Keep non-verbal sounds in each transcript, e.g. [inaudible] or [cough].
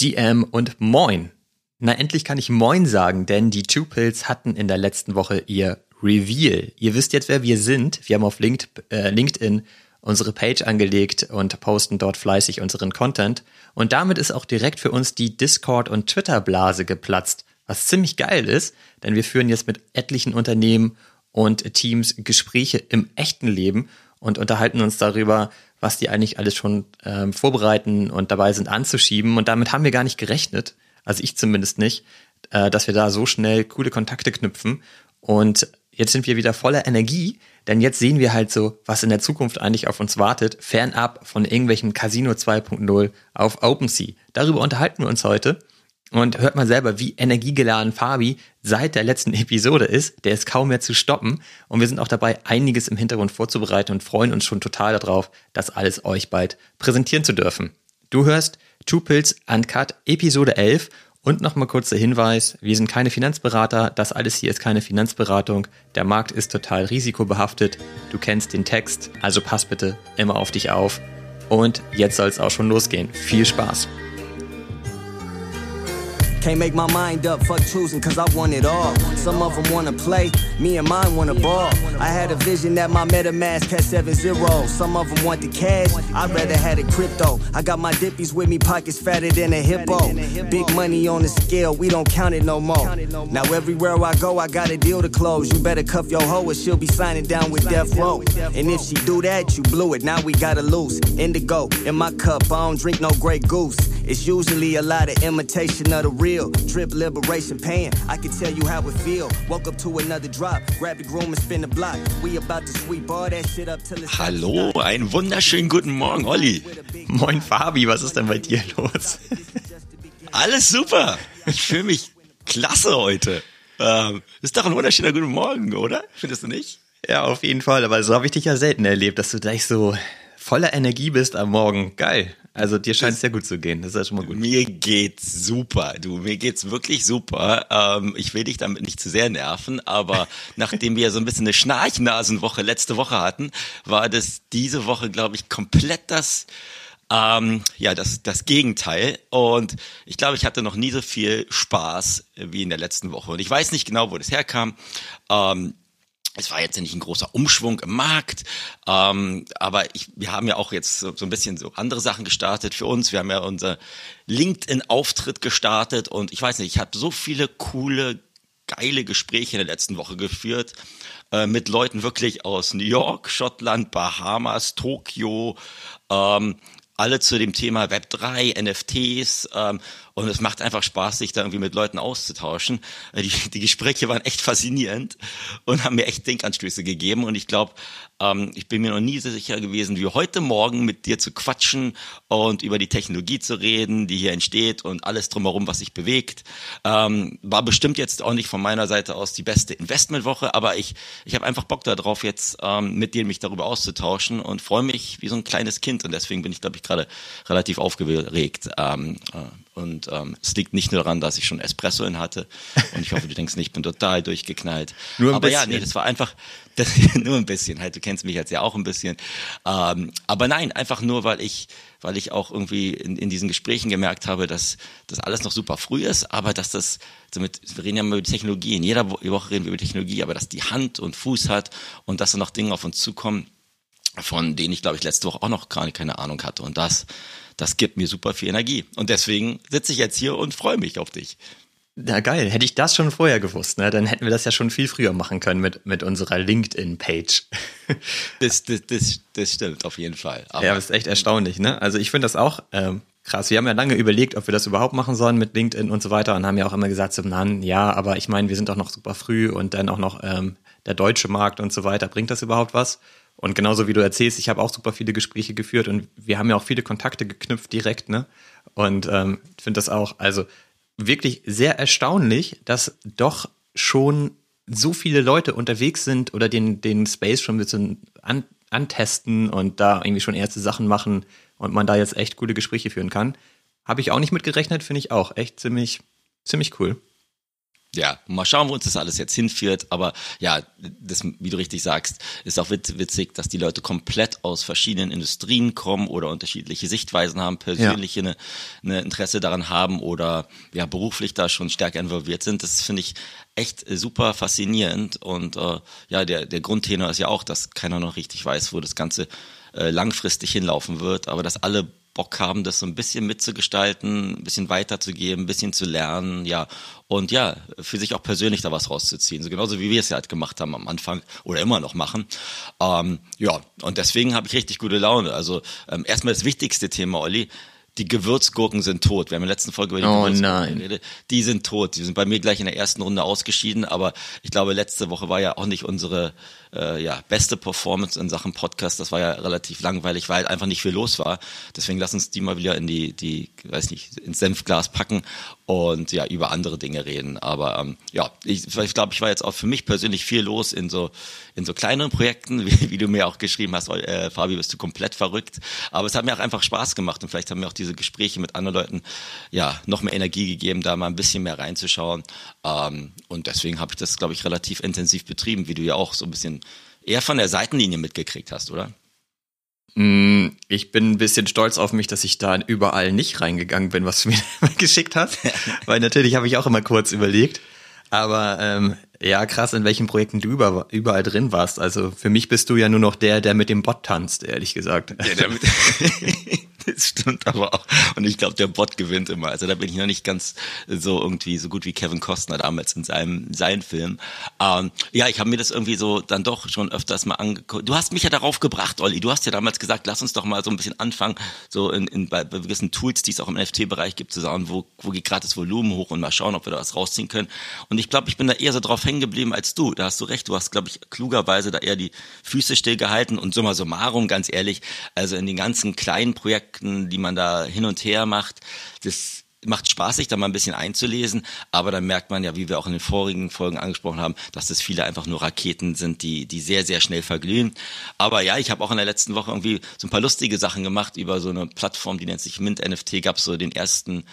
GM und Moin. Na, endlich kann ich Moin sagen, denn die Two Pills hatten in der letzten Woche ihr Reveal. Ihr wisst jetzt, wer wir sind. Wir haben auf äh, LinkedIn unsere Page angelegt und posten dort fleißig unseren Content. Und damit ist auch direkt für uns die Discord- und Twitter-Blase geplatzt, was ziemlich geil ist, denn wir führen jetzt mit etlichen Unternehmen und Teams Gespräche im echten Leben und unterhalten uns darüber, was die eigentlich alles schon ähm, vorbereiten und dabei sind anzuschieben. Und damit haben wir gar nicht gerechnet, also ich zumindest nicht, äh, dass wir da so schnell coole Kontakte knüpfen. Und jetzt sind wir wieder voller Energie, denn jetzt sehen wir halt so, was in der Zukunft eigentlich auf uns wartet, fernab von irgendwelchen Casino 2.0 auf OpenSea. Darüber unterhalten wir uns heute. Und hört mal selber, wie energiegeladen Fabi seit der letzten [laughs] Episode ist. Der ist kaum mehr zu stoppen. Und wir sind auch dabei, einiges im Hintergrund vorzubereiten und freuen uns schon total darauf, das alles euch bald präsentieren zu dürfen. Du hörst Two Pills Uncut Episode 11 und nochmal kurzer Hinweis, wir sind keine Finanzberater, das alles hier ist keine Finanzberatung, der Markt ist total risikobehaftet, du kennst den Text, also pass bitte immer auf dich auf. Und jetzt soll es auch schon losgehen. Viel Spaß! Can't make my mind up, fuck choosing, cause I want it all. Some of them wanna play, me and mine wanna ball. I had a vision that my MetaMask had seven zeros. Some of them want the cash, I'd rather had it crypto. I got my dippies with me, pockets fatter than a hippo. Big money on the scale, we don't count it no more. Now everywhere I go, I got a deal to close. You better cuff your hoe or she'll be signing down with Death Row. And if she do that, you blew it, now we gotta lose. Indigo in my cup, I don't drink no Grey Goose. It's usually a lot of imitation of the real. Drip liberation pain. I can tell you how it feel. Woke up to another drop. Grab the groom and spin the block. We about to sweep all that shit up till it's Hallo, einen wunderschönen guten Morgen, Olli. Moin, Fabi, was ist denn bei dir los? Alles super. Ich fühle mich klasse heute. Ähm, ist doch ein wunderschöner guten Morgen, oder? Findest du nicht? Ja, auf jeden Fall. Aber so habe ich dich ja selten erlebt, dass du gleich so voller Energie bist am Morgen. Geil. Also dir scheint es sehr gut zu gehen. Das ist ja schon mal gut. Mir geht's super. Du, mir geht's wirklich super. Ähm, ich will dich damit nicht zu sehr nerven, aber [laughs] nachdem wir so ein bisschen eine Schnarchnasenwoche letzte Woche hatten, war das diese Woche, glaube ich, komplett das ähm, ja, das, das Gegenteil. Und ich glaube, ich hatte noch nie so viel Spaß wie in der letzten Woche. Und ich weiß nicht genau, wo das herkam. Ähm, es war jetzt nicht ein großer Umschwung im Markt, ähm, aber ich, wir haben ja auch jetzt so, so, ein bisschen so andere Sachen gestartet für uns. Wir haben ja unser LinkedIn-Auftritt gestartet und ich weiß nicht, ich habe so viele coole, geile Gespräche in der letzten Woche geführt äh, mit Leuten wirklich aus New York, Schottland, Bahamas, Tokio, ähm, alle zu dem Thema Web3, NFTs ähm, und es macht einfach Spaß, sich da irgendwie mit Leuten auszutauschen. Äh, die, die Gespräche waren echt faszinierend und haben mir echt Denkanstöße gegeben und ich glaube, ähm, ich bin mir noch nie so sicher gewesen, wie heute Morgen mit dir zu quatschen und über die Technologie zu reden, die hier entsteht und alles drumherum, was sich bewegt. Ähm, war bestimmt jetzt auch nicht von meiner Seite aus die beste Investmentwoche, aber ich, ich habe einfach Bock darauf, jetzt ähm, mit dir mich darüber auszutauschen und freue mich wie so ein kleines Kind und deswegen bin ich, glaube ich, gerade relativ aufgeregt. Ähm, äh, und ähm, es liegt nicht nur daran, dass ich schon Espresso in hatte. Und ich hoffe, du denkst nicht, ich bin total durchgeknallt. [laughs] Nur ein Aber bisschen. ja, nee, das war einfach [laughs] das, nur ein bisschen. Halt, du kennst mich jetzt ja auch ein bisschen. Ähm, aber nein, einfach nur, weil ich, weil ich auch irgendwie in, in diesen Gesprächen gemerkt habe, dass das alles noch super früh ist, aber dass das, damit, wir reden ja immer über die Technologie. In jeder Woche reden wir über Technologie, aber dass die Hand und Fuß hat und dass da noch Dinge auf uns zukommen, von denen ich, glaube ich, letzte Woche auch noch gar keine Ahnung hatte. Und das, das gibt mir super viel Energie. Und deswegen sitze ich jetzt hier und freue mich auf dich. Ja, geil. Hätte ich das schon vorher gewusst, ne? dann hätten wir das ja schon viel früher machen können mit, mit unserer LinkedIn-Page. [laughs] das, das, das, das stimmt, auf jeden Fall. Aber ja, das ist echt erstaunlich. Ne? Also ich finde das auch ähm, krass. Wir haben ja lange überlegt, ob wir das überhaupt machen sollen mit LinkedIn und so weiter und haben ja auch immer gesagt, so, nein, ja, aber ich meine, wir sind doch noch super früh und dann auch noch ähm, der deutsche Markt und so weiter. Bringt das überhaupt was? Und genauso wie du erzählst, ich habe auch super viele Gespräche geführt und wir haben ja auch viele Kontakte geknüpft direkt, ne? Und ähm, finde das auch, also wirklich sehr erstaunlich, dass doch schon so viele Leute unterwegs sind oder den, den Space schon ein bisschen an, antesten und da irgendwie schon erste Sachen machen und man da jetzt echt coole Gespräche führen kann. Habe ich auch nicht mitgerechnet, finde ich auch echt ziemlich, ziemlich cool. Ja, mal schauen, wo uns das alles jetzt hinführt. Aber ja, das, wie du richtig sagst, ist auch witzig, dass die Leute komplett aus verschiedenen Industrien kommen oder unterschiedliche Sichtweisen haben, persönliche ja. eine, eine Interesse daran haben oder ja beruflich da schon stärker involviert sind. Das finde ich echt super faszinierend. Und äh, ja, der, der Grundtenor ist ja auch, dass keiner noch richtig weiß, wo das Ganze äh, langfristig hinlaufen wird, aber dass alle Bock haben, das so ein bisschen mitzugestalten, ein bisschen weiterzugeben, ein bisschen zu lernen, ja. Und ja, für sich auch persönlich da was rauszuziehen. So genauso wie wir es ja halt gemacht haben am Anfang oder immer noch machen. Ähm, ja, und deswegen habe ich richtig gute Laune. Also ähm, erstmal das wichtigste Thema, Olli die Gewürzgurken sind tot. Wir haben in der letzten Folge über die oh, Gewürzgurken geredet. Die sind tot. Die sind bei mir gleich in der ersten Runde ausgeschieden, aber ich glaube, letzte Woche war ja auch nicht unsere äh, ja, beste Performance in Sachen Podcast. Das war ja relativ langweilig, weil einfach nicht viel los war. Deswegen lass uns die mal wieder in die, die, weiß nicht, ins Senfglas packen und ja, über andere Dinge reden. Aber ähm, ja, ich, ich glaube, ich war jetzt auch für mich persönlich viel los in so, in so kleineren Projekten, [laughs] wie, wie du mir auch geschrieben hast, äh, Fabi, bist du komplett verrückt. Aber es hat mir auch einfach Spaß gemacht und vielleicht haben mir auch diese Gespräche mit anderen Leuten ja noch mehr Energie gegeben, da mal ein bisschen mehr reinzuschauen. Ähm, und deswegen habe ich das, glaube ich, relativ intensiv betrieben, wie du ja auch so ein bisschen eher von der Seitenlinie mitgekriegt hast, oder? Mm, ich bin ein bisschen stolz auf mich, dass ich da überall nicht reingegangen bin, was du mir [laughs] geschickt hast. [laughs] Weil natürlich habe ich auch immer kurz überlegt. Aber ähm, ja, krass, in welchen Projekten du über, überall drin warst. Also für mich bist du ja nur noch der, der mit dem Bot tanzt, ehrlich gesagt. Ja, der mit [laughs] das stimmt aber auch. Und ich glaube, der Bot gewinnt immer. Also da bin ich noch nicht ganz so irgendwie so gut wie Kevin Costner damals in seinem seinen Film. Ähm, ja, ich habe mir das irgendwie so dann doch schon öfters mal angeguckt. Du hast mich ja darauf gebracht, Olli. Du hast ja damals gesagt, lass uns doch mal so ein bisschen anfangen, so in, in bei, gewissen Tools, die es auch im NFT-Bereich gibt, zu sagen, wo, wo geht gerade das Volumen hoch und mal schauen, ob wir da was rausziehen können. Und ich glaube, ich bin da eher so drauf hängen geblieben als du. Da hast du recht. Du hast, glaube ich, klugerweise da eher die Füße stillgehalten und summa summarum, ganz ehrlich, also in den ganzen kleinen Projekten, die man da hin und her macht, das macht Spaß, sich da mal ein bisschen einzulesen, aber dann merkt man ja, wie wir auch in den vorigen Folgen angesprochen haben, dass das viele einfach nur Raketen sind, die, die sehr, sehr schnell verglühen. Aber ja, ich habe auch in der letzten Woche irgendwie so ein paar lustige Sachen gemacht über so eine Plattform, die nennt sich Mint NFT, gab so den ersten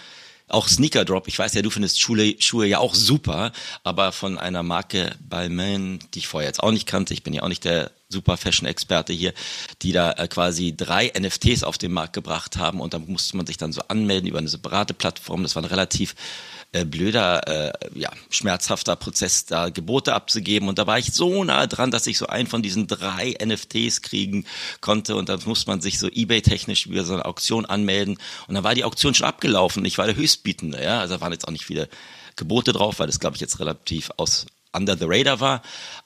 auch Sneaker Drop. Ich weiß ja, du findest Schuhe, Schuhe ja auch super, aber von einer Marke Balmain, die ich vorher jetzt auch nicht kannte, ich bin ja auch nicht der super Fashion-Experte hier, die da äh, quasi drei NFTs auf den Markt gebracht haben und da musste man sich dann so anmelden über eine separate Plattform. Das war ein relativ äh, blöder, äh, ja, schmerzhafter Prozess, da Gebote abzugeben. Und da war ich so nah dran, dass ich so einen von diesen drei NFTs kriegen konnte. Und dann musste man sich so Ebay-technisch über so eine Auktion anmelden. Und dann war die Auktion schon abgelaufen. Ich war der Höchstbietende, ja. Also da waren jetzt auch nicht viele Gebote drauf, weil das, glaube ich, jetzt relativ aus under the radar war.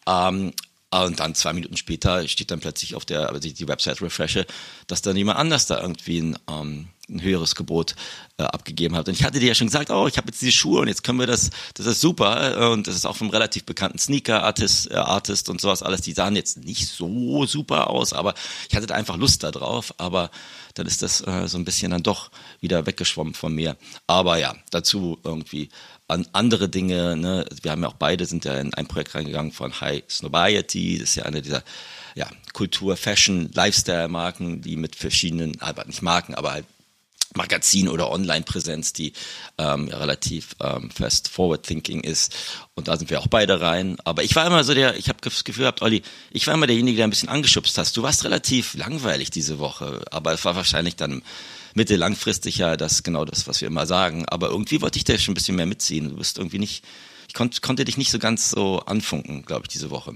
Ähm, und dann zwei Minuten später steht dann plötzlich auf der, also die Website refreshe, dass dann jemand anders da irgendwie ein, ähm, ein höheres Gebot äh, abgegeben hat. Und ich hatte dir ja schon gesagt, oh, ich habe jetzt diese Schuhe und jetzt können wir das, das ist super. Und das ist auch vom relativ bekannten Sneaker-Artist äh, Artist und sowas alles. Die sahen jetzt nicht so super aus, aber ich hatte da einfach Lust da drauf. Aber dann ist das äh, so ein bisschen dann doch wieder weggeschwommen von mir. Aber ja, dazu irgendwie an andere Dinge. Ne? Wir haben ja auch beide sind ja in ein Projekt reingegangen von High Snobiety. Das ist ja eine dieser ja, Kultur, Fashion, Lifestyle-Marken, die mit verschiedenen, aber nicht Marken, aber halt Magazin oder Online-Präsenz, die ähm, ja, relativ ähm, fast forward-thinking ist. Und da sind wir auch beide rein. Aber ich war immer so der, ich habe das Gefühl gehabt, Olli, ich war immer derjenige, der ein bisschen angeschubst hast. Du warst relativ langweilig diese Woche, aber es war wahrscheinlich dann mittel langfristig ja das genau das, was wir immer sagen. Aber irgendwie wollte ich da schon ein bisschen mehr mitziehen. Du bist irgendwie nicht, ich konnt, konnte dich nicht so ganz so anfunken, glaube ich, diese Woche.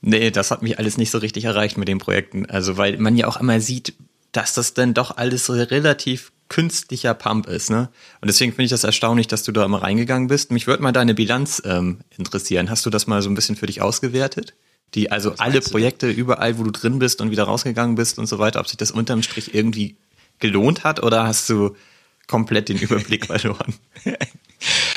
Nee, das hat mich alles nicht so richtig erreicht mit den Projekten. Also, weil man ja auch immer sieht, dass das dann doch alles relativ künstlicher Pump ist, ne? Und deswegen finde ich das erstaunlich, dass du da immer reingegangen bist. Mich würde mal deine Bilanz ähm, interessieren. Hast du das mal so ein bisschen für dich ausgewertet? Die, also Was alle Projekte, überall, wo du drin bist und wieder rausgegangen bist und so weiter, ob sich das unterm Strich irgendwie gelohnt hat oder hast du komplett den Überblick [laughs] verloren?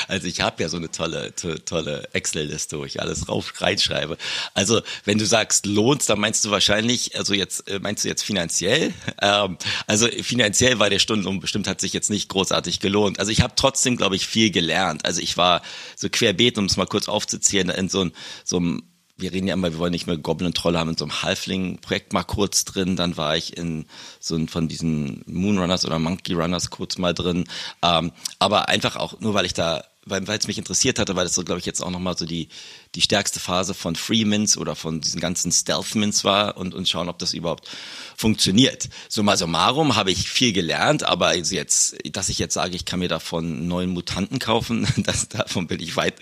Also ich habe ja so eine tolle, to, tolle Excel-Liste, wo ich alles rauf reinschreibe. Also wenn du sagst lohnt, dann meinst du wahrscheinlich, also jetzt äh, meinst du jetzt finanziell? Ähm, also finanziell war der Stundenlohn bestimmt hat sich jetzt nicht großartig gelohnt. Also ich habe trotzdem, glaube ich, viel gelernt. Also ich war so querbeet, um es mal kurz aufzuzählen, in so, so einem wir reden ja immer, wir wollen nicht mehr Goblin Trolle haben in so einem Halfling-Projekt mal kurz drin. Dann war ich in so ein, von diesen Moonrunners oder Monkey Runners kurz mal drin. Ähm, aber einfach auch nur, weil ich da weil es mich interessiert hatte, weil das so, glaube ich, jetzt auch nochmal so die, die stärkste Phase von Freemins oder von diesen ganzen Stealth-Mints war und, und schauen, ob das überhaupt funktioniert. Summa summarum habe ich viel gelernt, aber jetzt, dass ich jetzt sage, ich kann mir davon neuen Mutanten kaufen, [laughs] das, davon bin ich weit,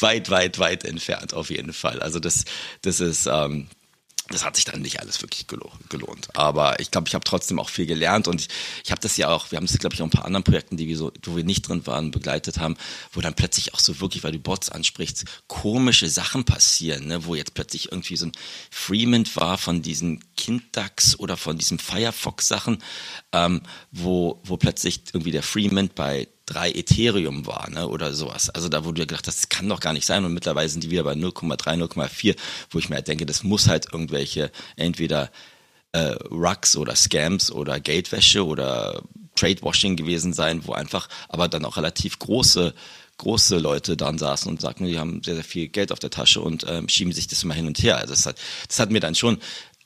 weit, weit, weit entfernt auf jeden Fall. Also das, das ist, ähm, das hat sich dann nicht alles wirklich gelohnt. Aber ich glaube, ich habe trotzdem auch viel gelernt und ich, ich habe das ja auch, wir haben es, glaube ich, auch ein paar anderen Projekten, die wir so, wo wir nicht drin waren, begleitet haben, wo dann plötzlich auch so wirklich, weil du Bots ansprichst, komische Sachen passieren, ne? wo jetzt plötzlich irgendwie so ein Freeman war von diesen Kinddax oder von diesen Firefox-Sachen, ähm, wo, wo plötzlich irgendwie der Freeman bei drei Ethereum war, ne, oder sowas. Also da, dir gedacht das kann doch gar nicht sein. Und mittlerweile sind die wieder bei 0,3, 0,4, wo ich mir halt denke, das muss halt irgendwelche entweder äh, Rucks oder Scams oder Geldwäsche oder Tradewashing gewesen sein, wo einfach aber dann auch relativ große große Leute dann saßen und sagten, die haben sehr, sehr viel Geld auf der Tasche und ähm, schieben sich das immer hin und her. Also das hat, das hat mir dann schon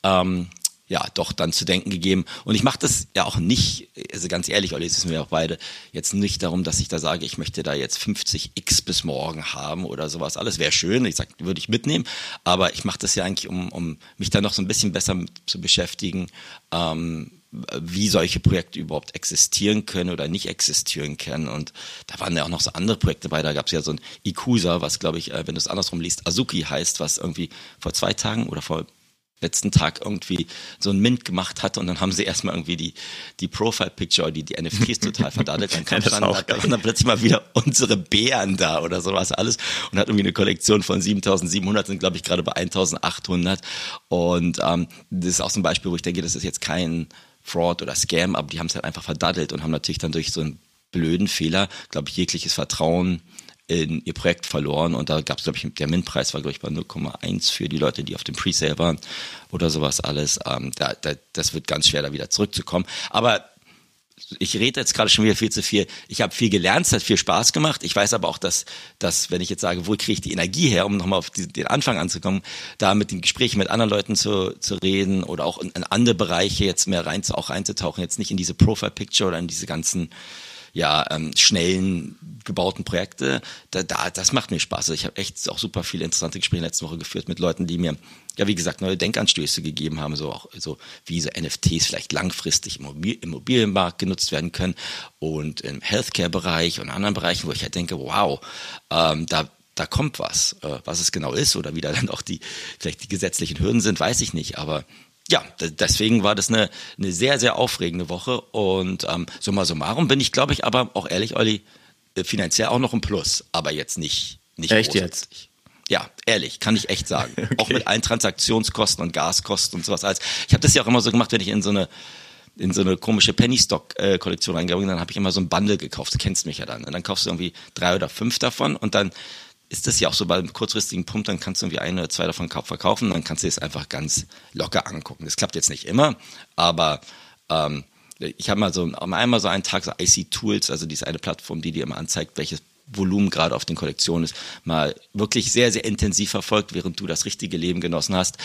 ähm, ja doch dann zu denken gegeben. Und ich mache das ja auch nicht, also ganz ehrlich, Olli, das wissen wir auch beide, jetzt nicht darum, dass ich da sage, ich möchte da jetzt 50 X bis morgen haben oder sowas. Alles wäre schön, ich sag, würde ich mitnehmen, aber ich mache das ja eigentlich, um, um mich da noch so ein bisschen besser zu beschäftigen, ähm, wie solche Projekte überhaupt existieren können oder nicht existieren können. Und da waren ja auch noch so andere Projekte bei. Da gab es ja so ein Ikusa, was glaube ich, äh, wenn du es andersrum liest, Azuki heißt, was irgendwie vor zwei Tagen oder vor letzten Tag irgendwie so ein Mint gemacht hatte und dann haben sie erstmal irgendwie die, die Profile-Picture, die, die NFTs total verdadelt. Dann [laughs] kam dann, dann, dann plötzlich mal wieder unsere Bären da oder sowas alles und hat irgendwie eine Kollektion von 7700, sind glaube ich gerade bei 1800 und ähm, das ist auch so ein Beispiel, wo ich denke, das ist jetzt kein Fraud oder Scam, aber die haben es halt einfach verdaddelt und haben natürlich dann durch so einen blöden Fehler, glaube ich, jegliches Vertrauen in ihr Projekt verloren und da gab es, glaube ich, der Mint-Preis war, glaube ich, bei 0,1 für die Leute, die auf dem Presale waren oder sowas alles. Ähm, da, da, das wird ganz schwer, da wieder zurückzukommen. Aber ich rede jetzt gerade schon wieder viel zu viel. Ich habe viel gelernt, es hat viel Spaß gemacht. Ich weiß aber auch, dass, dass wenn ich jetzt sage, wo kriege ich die Energie her, um nochmal auf die, den Anfang anzukommen, da mit den Gesprächen mit anderen Leuten zu, zu reden oder auch in, in andere Bereiche jetzt mehr rein, auch reinzutauchen, jetzt nicht in diese Profile-Picture oder in diese ganzen ja, ähm, schnellen gebauten Projekte, da, da, das macht mir Spaß. Also ich habe echt auch super viele interessante Gespräche letzte Woche geführt mit Leuten, die mir, ja, wie gesagt, neue Denkanstöße gegeben haben, so auch so wie so NFTs vielleicht langfristig im Immobilienmarkt genutzt werden können und im Healthcare-Bereich und anderen Bereichen, wo ich halt denke, wow, ähm, da da kommt was. Äh, was es genau ist oder wie da dann auch die, vielleicht die gesetzlichen Hürden sind, weiß ich nicht. Aber ja, deswegen war das eine, eine sehr, sehr aufregende Woche. Und ähm, summa summarum bin ich, glaube ich, aber auch ehrlich, Olli, äh, finanziell auch noch ein Plus, aber jetzt nicht, nicht Echt jetzt? Ja, ehrlich, kann ich echt sagen. [laughs] Okay. Auch mit allen Transaktionskosten und Gaskosten und sowas. Als ich habe das ja auch immer so gemacht, wenn ich in so eine in so eine komische Penny Stock äh, reingegangen bin, dann habe ich immer so ein Bundle gekauft. Du kennst mich ja dann. Und dann kaufst du irgendwie drei oder fünf davon und dann ist das ja auch so bei einem kurzfristigen Punkt, dann kannst du irgendwie ein oder zwei davon verkaufen, dann kannst du es einfach ganz locker angucken. Das klappt jetzt nicht immer, aber ähm, ich habe mal so einmal so einen Tag so IC Tools, also diese eine Plattform, die dir immer anzeigt, welches Volumen gerade auf den Kollektionen ist, mal wirklich sehr, sehr intensiv verfolgt, während du das richtige Leben genossen hast.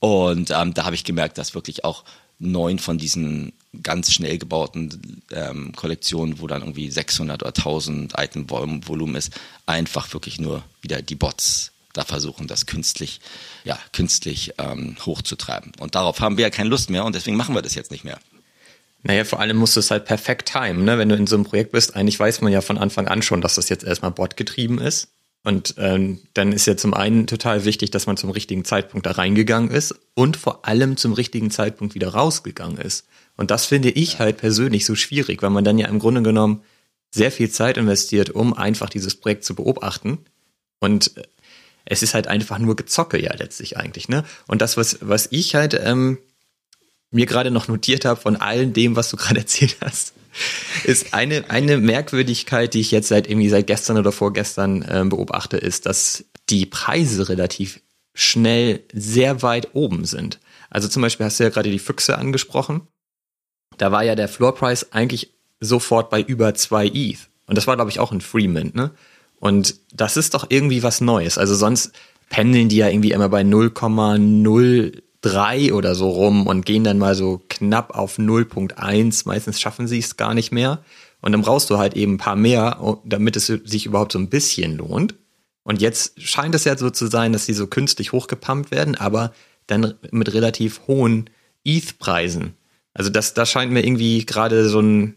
Und ähm, da habe ich gemerkt, dass wirklich auch neun von diesen ganz schnell gebauten ähm, Kollektionen, wo dann irgendwie 600 oder 1000 Item Volumen ist, einfach wirklich nur wieder die Bots da versuchen, das künstlich, ja, künstlich ähm, hochzutreiben. Und darauf haben wir ja keine Lust mehr und deswegen machen wir das jetzt nicht mehr. Naja, vor allem musst du es halt perfekt timen, ne? Wenn du in so einem Projekt bist, eigentlich weiß man ja von Anfang an schon, dass das jetzt erstmal botgetrieben ist. Und ähm, dann ist ja zum einen total wichtig, dass man zum richtigen Zeitpunkt da reingegangen ist und vor allem zum richtigen Zeitpunkt wieder rausgegangen ist. Und das finde ich halt persönlich so schwierig, weil man dann ja im Grunde genommen sehr viel Zeit investiert, um einfach dieses Projekt zu beobachten. Und äh, es ist halt einfach nur Gezocke ja letztlich eigentlich, ne? Und das, was, was ich halt ähm, mir gerade noch notiert habe von all dem, was du [laughs] gerade erzählt hast, ist eine, eine Merkwürdigkeit, die ich jetzt seit irgendwie seit gestern oder vorgestern äh, beobachte, ist, dass die Preise relativ schnell sehr weit oben sind. Also zum Beispiel hast du ja gerade die Füchse angesprochen. Da war ja der Floorpreis eigentlich sofort bei über zwei ETH. Und das war, glaube ich, auch ein Freemint, ne? Und das ist doch irgendwie was Neues. Also sonst pendeln die ja irgendwie immer bei 0,0 3 oder so rum und gehen dann mal so knapp auf 0.1. Meistens schaffen sie es gar nicht mehr. Und dann brauchst du halt eben ein paar mehr, damit es sich überhaupt so ein bisschen lohnt. Und jetzt scheint es ja so zu sein, dass die so künstlich hochgepumpt werden, aber dann mit relativ hohen ETH-Preisen. Also das, das scheint mir irgendwie gerade so ein,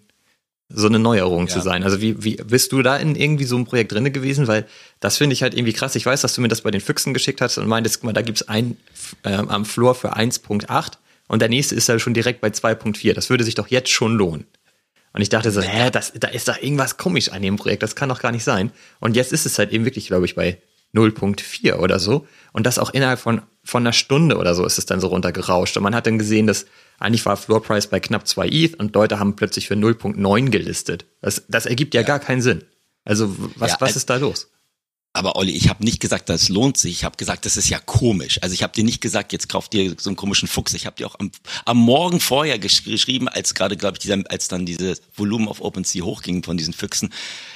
so eine Neuerung ja. zu sein. Also wie, wie bist du da in irgendwie so einem Projekt drinne gewesen? Weil das finde ich halt irgendwie krass. Ich weiß, dass du mir das bei den Füchsen geschickt hast und meintest, guck mal, da gibt's ein äh, am Floor für 1.8 und der nächste ist ja schon direkt bei 2.4. Das würde sich doch jetzt schon lohnen. Und ich dachte so, hä, das, da ist doch irgendwas komisch an dem Projekt, das kann doch gar nicht sein. Und jetzt ist es halt eben wirklich, glaube ich, bei 0.4 oder so. Und das auch innerhalb von, von einer Stunde oder so ist es dann so runtergerauscht. Und man hat dann gesehen, dass eigentlich war Floor Price bei knapp 2 ETH und Leute haben plötzlich für 0.9 gelistet. Das, das ergibt ja, ja, gar keinen Sinn. Also was, ja, was ist da los? Aber Olli, ich habe nicht gesagt, das lohnt sich. Ich habe gesagt, das ist ja komisch. Also ich habe dir nicht gesagt, jetzt kauft dir so einen komischen Fuchs. Ich habe dir auch am, am Morgen vorher gesch geschrieben, als gerade, glaube ich, dieser, als dann dieses Volumen auf OpenSea hochging von diesen Füchsen.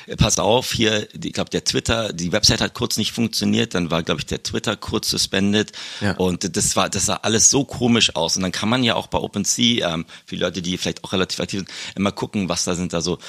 Äh, pass auf, hier, ich glaube, der Twitter, die Website hat kurz nicht funktioniert. Dann war, glaube ich, der Twitter kurz suspended. Ja. Und das war, das sah alles so komisch aus. Und dann kann man ja auch bei OpenSea, ähm, für die Leute, die vielleicht auch relativ aktiv sind, immer gucken, was da sind da so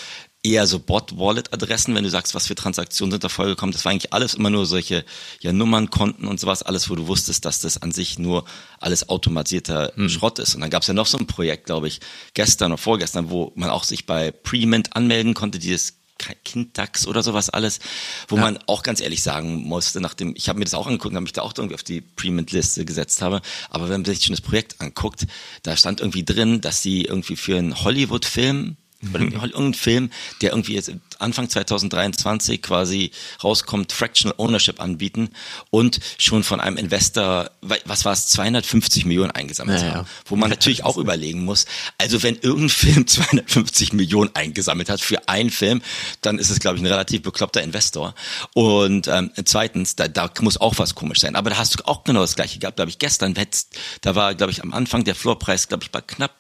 eher so Bot-Wallet-Adressen, wenn du sagst, was für Transaktionen sind da vorgekommen. Das war eigentlich alles immer nur solche ja, Nummern, Konten und sowas, alles, wo du wusstest, dass das an sich nur alles automatisierter hm. Schrott ist. Und dann gab es ja noch so ein Projekt, glaube ich, gestern oder vorgestern, wo man auch sich bei Prement anmelden konnte, dieses Kindtax oder sowas alles, wo ja. man auch ganz ehrlich sagen musste, nachdem, ich habe mir das auch angeguckt, habe mich da auch irgendwie auf die Prement-Liste gesetzt habe, aber wenn man sich schon das Projekt anguckt, da stand irgendwie drin, dass sie irgendwie für einen Hollywood-Film oder irgendein Film, der irgendwie jetzt Anfang 2023 quasi rauskommt, Fractional Ownership anbieten und schon von einem Investor, was war es, 250 Millionen eingesammelt ja, haben. Wo man natürlich auch [laughs] überlegen muss, also wenn irgendein Film 250 Millionen eingesammelt hat für einen Film, dann ist es, glaube ich, ein relativ bekloppter Investor. Und ähm, zweitens, da, da muss auch was komisch sein. Aber da hast du auch genau das gleiche gehabt, glaube ich, gestern. Da war, glaube ich, am Anfang der Floorpreis, glaube ich, bei knapp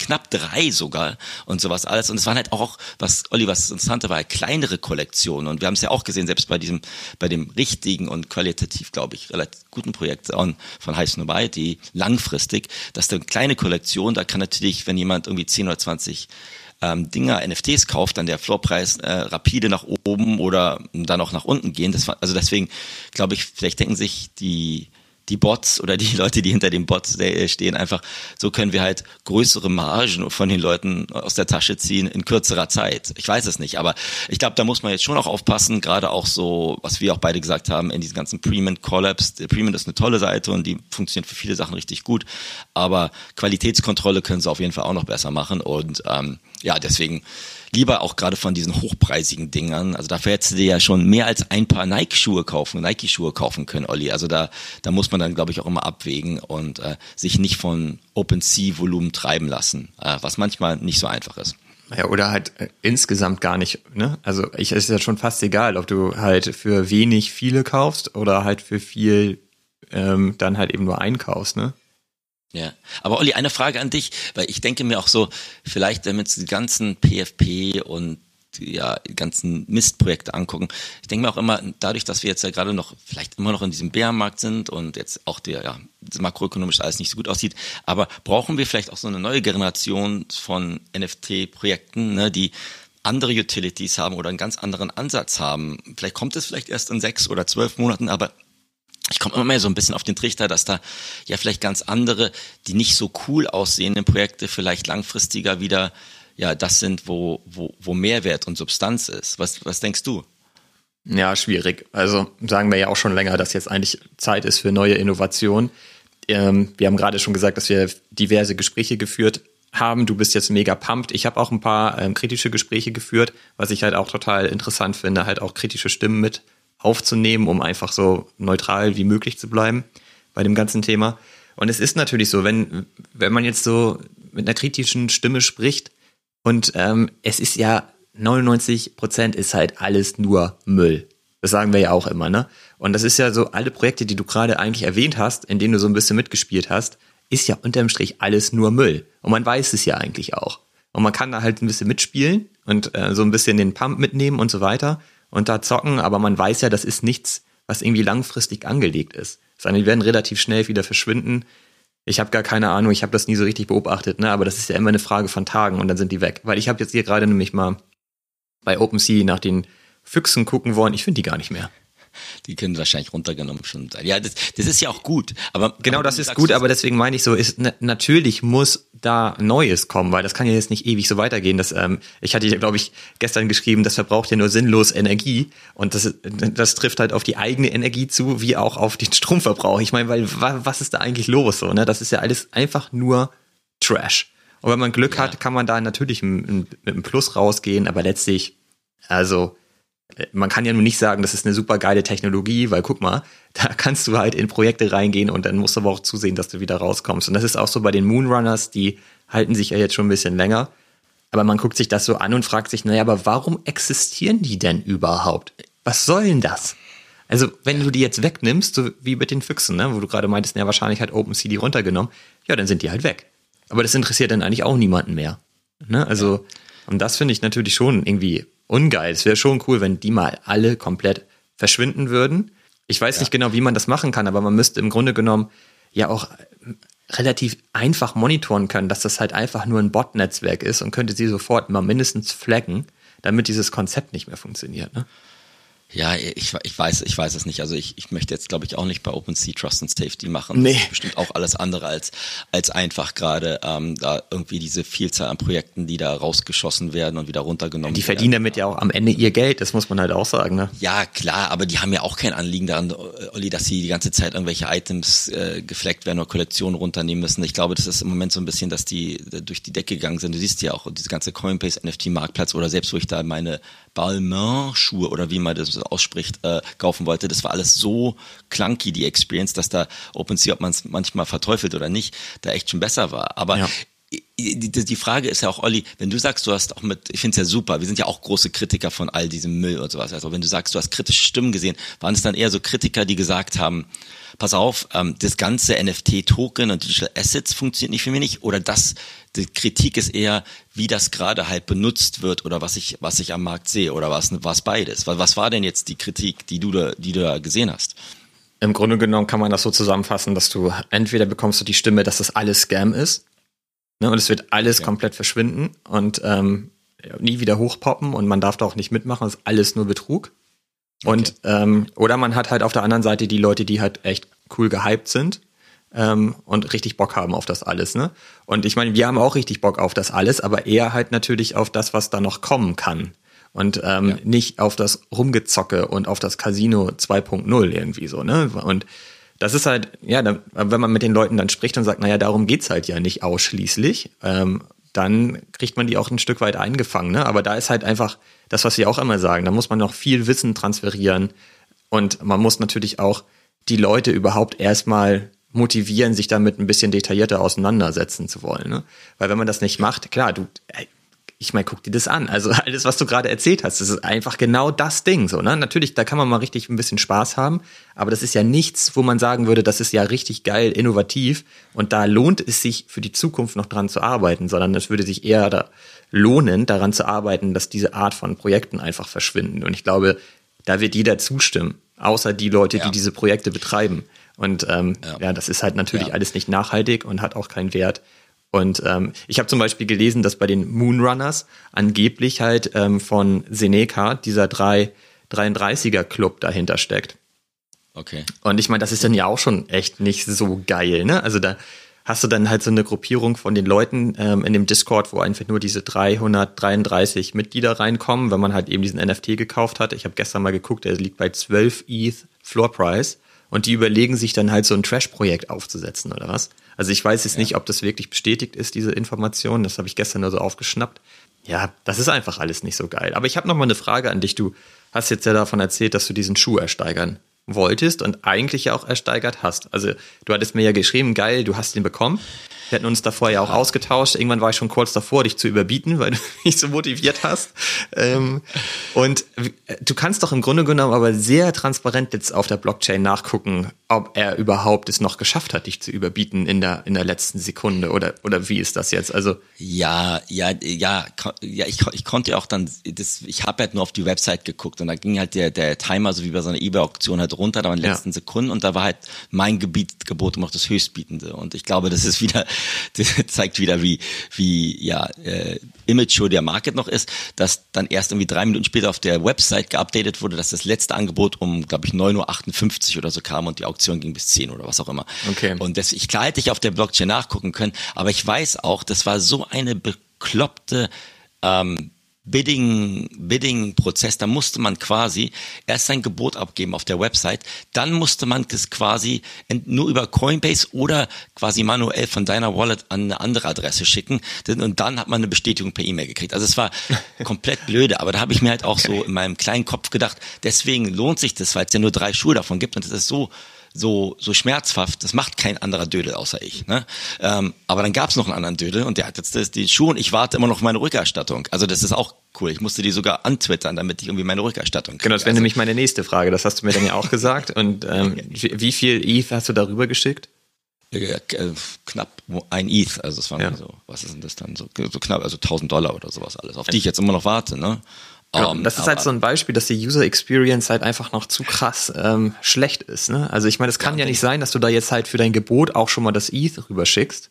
knapp drei sogar und sowas alles. Und es waren halt auch, was Olli, was Interessante war, kleinere Kollektionen. Und wir haben es ja auch gesehen, selbst bei diesem, bei dem richtigen und qualitativ, glaube ich, relativ guten Projekt von High die langfristig, dass da eine kleine Kollektion, da kann natürlich, wenn jemand irgendwie 10 oder 20 ähm, Dinger, NFTs kauft, dann der Floorpreis äh, rapide nach oben oder dann auch nach unten gehen. Das war, also deswegen glaube ich, vielleicht denken sich die die Bots oder die Leute, die hinter dem Bot stehen, einfach, so können wir halt größere Margen von den Leuten aus der Tasche ziehen in kürzerer Zeit. Ich weiß es nicht, aber ich glaube, da muss man jetzt schon auch aufpassen, gerade auch so, was wir auch beide gesagt haben, in diesen ganzen Premium Collabs. Premium ist eine tolle Seite und die funktioniert für viele Sachen richtig gut, aber Qualitätskontrolle können sie auf jeden Fall auch noch besser machen und ähm, ja, deswegen lieber auch gerade von diesen hochpreisigen Dingern. Also dafür hättest du dir ja schon mehr als ein paar Nike-Schuhe kaufen, Nike-Schuhe kaufen können, Olli. Also da, da muss man dann, glaube ich, auch immer abwägen und äh, sich nicht von OpenSea-Volumen treiben lassen, äh, was manchmal nicht so einfach ist. Ja, oder halt äh, insgesamt gar nicht, ne? Also ich ist ja schon fast egal, ob du halt für wenig viele kaufst oder halt für viel ähm, dann halt eben nur einkaufst, ne? Ja, aber Olli, eine Frage an dich, weil ich denke mir auch so, vielleicht damit die ganzen PFP und ja, die ganzen Mistprojekte angucken. Ich denke mir auch immer, dadurch, dass wir jetzt ja gerade noch, vielleicht immer noch in diesem Bärenmarkt sind und jetzt auch der, ja, makroökonomisch alles nicht so gut aussieht, aber brauchen wir vielleicht auch so eine neue Generation von NFT-Projekten, ne, die andere Utilities haben oder einen ganz anderen Ansatz haben. Vielleicht kommt es vielleicht erst in sechs oder zwölf Monaten, aber ich komme immer mehr so ein bisschen auf den Trichter, dass da ja vielleicht ganz andere, die nicht so cool aussehenden Projekte vielleicht langfristiger wieder ja das sind, wo, wo, wo Mehrwert und Substanz ist. Was, was denkst du? Ja, schwierig. Also sagen wir ja auch schon länger, dass jetzt eigentlich Zeit ist für neue Innovationen. Ähm, wir haben gerade schon gesagt, dass wir diverse Gespräche geführt haben. Du bist jetzt mega pumped. Ich habe auch ein paar ähm, kritische Gespräche geführt, was ich halt auch total interessant finde, halt auch kritische Stimmen mit aufzunehmen, um einfach so neutral wie möglich zu bleiben bei dem ganzen Thema. Und es ist natürlich so, wenn, wenn man jetzt so mit einer kritischen Stimme spricht und ähm, es ist ja 99 Prozent ist halt alles nur Müll. Das sagen wir ja auch immer, ne? Und das ist ja so, alle Projekte, die du gerade eigentlich erwähnt hast, in denen du so ein bisschen mitgespielt hast, ist ja unterm Strich alles nur Müll. Und man weiß es ja eigentlich auch. Und man kann da halt ein bisschen mitspielen und äh, so ein bisschen den Pump mitnehmen und so weiter und da zocken, aber man weiß ja, das ist nichts, was irgendwie langfristig angelegt ist. Sondern die werden relativ schnell wieder verschwinden. Ich habe gar keine Ahnung, ich habe das nie so richtig beobachtet, ne? aber das ist ja immer eine Frage von Tagen und dann sind die weg. Weil ich habe jetzt hier gerade nämlich mal bei OpenSea nach den Füchsen gucken wollen, ich finde die gar nicht mehr. Die können wahrscheinlich runtergenommen schon sein. Ja, das, das ist ja auch gut. Aber genau, aber das ist gut, aber deswegen meine ich so, ist natürlich muss da Neues kommen, weil das kann ja jetzt nicht ewig so weitergehen. Das, ähm, ich hatte ja, glaube ich, gestern geschrieben, das verbraucht ja nur sinnlos Energie und das, das trifft halt auf die eigene Energie zu, wie auch auf den Stromverbrauch. Ich meine, weil was ist da eigentlich los so? Ne, das ist ja alles einfach nur Trash. Und wenn man Glück ja. hat, kann man da natürlich mit einem Plus rausgehen, aber letztlich, also man kann ja nur nicht sagen, das ist eine super geile Technologie, weil guck mal, da kannst du halt in Projekte reingehen und dann musst du aber auch zusehen, dass du wieder rauskommst. Und das ist auch so bei den Moonrunners, die halten sich ja jetzt schon ein bisschen länger. Aber man guckt sich das so an und fragt sich, naja, aber warum existieren die denn überhaupt? Was soll denn das? Also, wenn du die jetzt wegnimmst, so wie mit den Füchsen, ne, wo du gerade meintest, ja, wahrscheinlich hat OpenSea die runtergenommen, ja, dann sind die halt weg. Aber das interessiert dann eigentlich auch niemanden mehr. Ne? Also, und das finde ich natürlich schon irgendwie ungeil. Es wäre schon cool, wenn die mal alle komplett verschwinden würden. Ich weiß ja. nicht genau, wie man das machen kann, aber man müsste im Grunde genommen ja auch relativ einfach monitoren können, dass das halt einfach nur ein Bot-Netzwerk ist und könnte sie sofort mal mindestens flaggen, damit dieses Konzept nicht mehr funktioniert. Ne? Ja, ich, ich weiß, ich weiß es nicht. Also ich, ich möchte jetzt, glaube ich, auch nicht bei OpenSea Trust and Safety machen. Nee. Das ist bestimmt auch alles andere als, als einfach gerade ähm, da irgendwie diese Vielzahl an Projekten, die da rausgeschossen werden und wieder runtergenommen werden. Die verdienen damit ja auch am Ende ihr Geld, das muss man halt auch sagen. Ne? Ja, klar, aber die haben ja auch kein Anliegen daran, Olli, dass sie die ganze Zeit irgendwelche Items äh, gefleckt werden oder Kollektionen runternehmen müssen. Ich glaube, das ist im Moment so ein bisschen, dass die durch die Decke gegangen sind. Du siehst ja auch diese ganze Coinbase NFT-Marktplatz oder selbst wo ich da meine Balmain-Schuhe oder wie man das ausspricht, äh, kaufen wollte. Das war alles so clunky, die Experience, dass da OpenSea, ob man es manchmal verteufelt oder nicht, da echt schon besser war. Aber ja. Die, die Frage ist ja auch, Olli, wenn du sagst, du hast auch mit, ich finde es ja super, wir sind ja auch große Kritiker von all diesem Müll und sowas. Also wenn du sagst, du hast kritische Stimmen gesehen, waren es dann eher so Kritiker, die gesagt haben, pass auf, ähm, das ganze NFT-Token und Digital Assets funktioniert nicht für mich nicht. Oder das, die Kritik ist eher, wie das gerade halt benutzt wird oder was ich, was ich am Markt sehe oder was, was beides. Was, war denn jetzt die Kritik, die du da, die du da gesehen hast? Im Grunde genommen kann man das so zusammenfassen, dass du entweder bekommst du die Stimme, dass das alles Scam ist, ne, und es wird alles okay. komplett verschwinden und ähm, nie wieder hochpoppen und man darf da auch nicht mitmachen, es ist alles nur Betrug. Und okay. ähm, oder man hat halt auf der anderen Seite die Leute, die halt echt cool gehypt sind ähm, und richtig Bock haben auf das alles, ne? Und ich meine, wir haben auch richtig Bock auf das alles, aber eher halt natürlich auf das, was da noch kommen kann. Und ähm, ja. nicht auf das Rumgezocke und auf das Casino 2.0 irgendwie so, ne? Und das ist halt, ja, da, wenn man mit den Leuten dann spricht und sagt, naja, darum geht's halt ja nicht ausschließlich, ähm, dann kriegt man die auch ein Stück weit eingefangen. Ne? Aber da ist halt einfach das, was sie auch immer sagen, da muss man noch viel Wissen transferieren und man muss natürlich auch die Leute überhaupt erstmal motivieren, sich damit ein bisschen detaillierter auseinandersetzen zu wollen. Ne? Weil wenn man das nicht macht, klar, du, ich meine, guck dir das an. Also [laughs] alles, was du gerade erzählt hast, das ist einfach genau das Ding. So, ne? Natürlich, da kann man mal richtig ein bisschen Spaß haben, aber das ist ja nichts, wo man sagen würde, das ist ja richtig geil, innovativ und da lohnt es sich für die Zukunft noch dran zu arbeiten, sondern es würde sich eher da lohnen, daran zu arbeiten, dass diese Art von Projekten einfach verschwinden. Und ich glaube, da wird jeder zustimmen, außer die Leute, ja. die diese Projekte betreiben. Und ähm, ja. ja das ist halt natürlich ja. alles nicht nachhaltig und hat auch keinen Wert. Und ähm, ich habe zum Beispiel gelesen, dass bei den Moonrunners angeblich halt ähm, von Seneca dieser 3, 33er Club dahinter steckt. Okay. Und ich meine, das ist dann ja auch schon echt nicht so geil, ne? Also da hast du dann halt so eine Gruppierung von den Leuten ähm, in dem Discord, wo einfach nur diese 333 Mitglieder reinkommen, wenn man halt eben diesen NFT gekauft hat. Ich habe gestern mal geguckt, der liegt bei 12 ETH Floor Price und die überlegen sich dann halt so ein Trash-Projekt aufzusetzen oder was. Also ich weiß jetzt ja. nicht, ob das wirklich bestätigt ist, diese Information. Das habe ich gestern nur so aufgeschnappt. Ja, das ist einfach alles nicht so geil. Aber ich habe noch mal eine Frage an dich. Du hast jetzt ja davon erzählt, dass du diesen Schuh ersteigern wolltest und eigentlich ja auch ersteigert hast. Also du hattest mir ja geschrieben, geil, du hast ihn bekommen. Wir hatten uns davor ja auch ausgetauscht. Irgendwann war ich schon kurz davor, dich zu überbieten, weil du [laughs] mich so motiviert hast. Ähm, und du kannst doch im Grunde genommen aber sehr transparent jetzt auf der Blockchain nachgucken, ob er überhaupt es noch geschafft hat, dich zu überbieten in der, in der letzten Sekunde oder, oder wie ist das jetzt? Also ja, ja, ja, ja, ich, ich konnte auch dann, das, ich habe halt nur auf die Website geguckt und da ging halt der, der Timer so wie bei so einer eBay-Auktion halt runter, da waren die letzten ja. Sekunden und da war halt mein Gebiet Gebot immer noch das höchstbietende. Und ich glaube, das ist wieder, [laughs] das zeigt wieder, wie, wie ja, äh, Image-Show der Market noch ist, dass dann erst irgendwie drei Minuten später auf der Website geupdatet wurde, dass das letzte Angebot um, glaube ich, 9.58 Uhr oder so kam und die Auktion ging bis 10 oder was auch immer. Okay. Und das, ich klar hätte ich auf der Blockchain nachgucken können, aber ich weiß auch, das war so eine bekloppte ähm, Bidding, Bidding-Prozess, da musste man quasi erst sein Gebot abgeben auf der Website, dann musste man das quasi nur über Coinbase oder quasi manuell von deiner Wallet an eine andere Adresse schicken und dann hat man eine Bestätigung per E-Mail gekriegt. Also es war [laughs] komplett blöde, aber da habe ich mir halt auch so in meinem kleinen Kopf gedacht, deswegen lohnt sich das, weil es ja nur drei Schuhe davon gibt und es ist so so, so schmerzhaft, das macht kein anderer Dödel außer ich. Ne? Ähm, aber dann gab es noch einen anderen Dödel und der hat jetzt das, die Schuhe und ich warte immer noch auf meine Rückerstattung. Also das ist auch cool. Ich musste die sogar antwittern, damit ich irgendwie meine Rückerstattung kriege. Genau, das wäre also, nämlich meine nächste Frage. Das hast du mir dann ja auch gesagt. [laughs] Und ähm, wie viel ETH hast du darüber geschickt? Äh, knapp ein ETH, also das war ja. so, was ist denn das dann so, so knapp, also 1000 Dollar oder sowas alles, auf die ich jetzt immer noch warte, ne? Genau, um, das ist halt so ein Beispiel, dass die User Experience halt einfach noch zu krass ähm, schlecht ist. Ne? Also ich meine, es kann ja, ja nicht sein, dass du da jetzt halt für dein Gebot auch schon mal das ETH rüberschickst,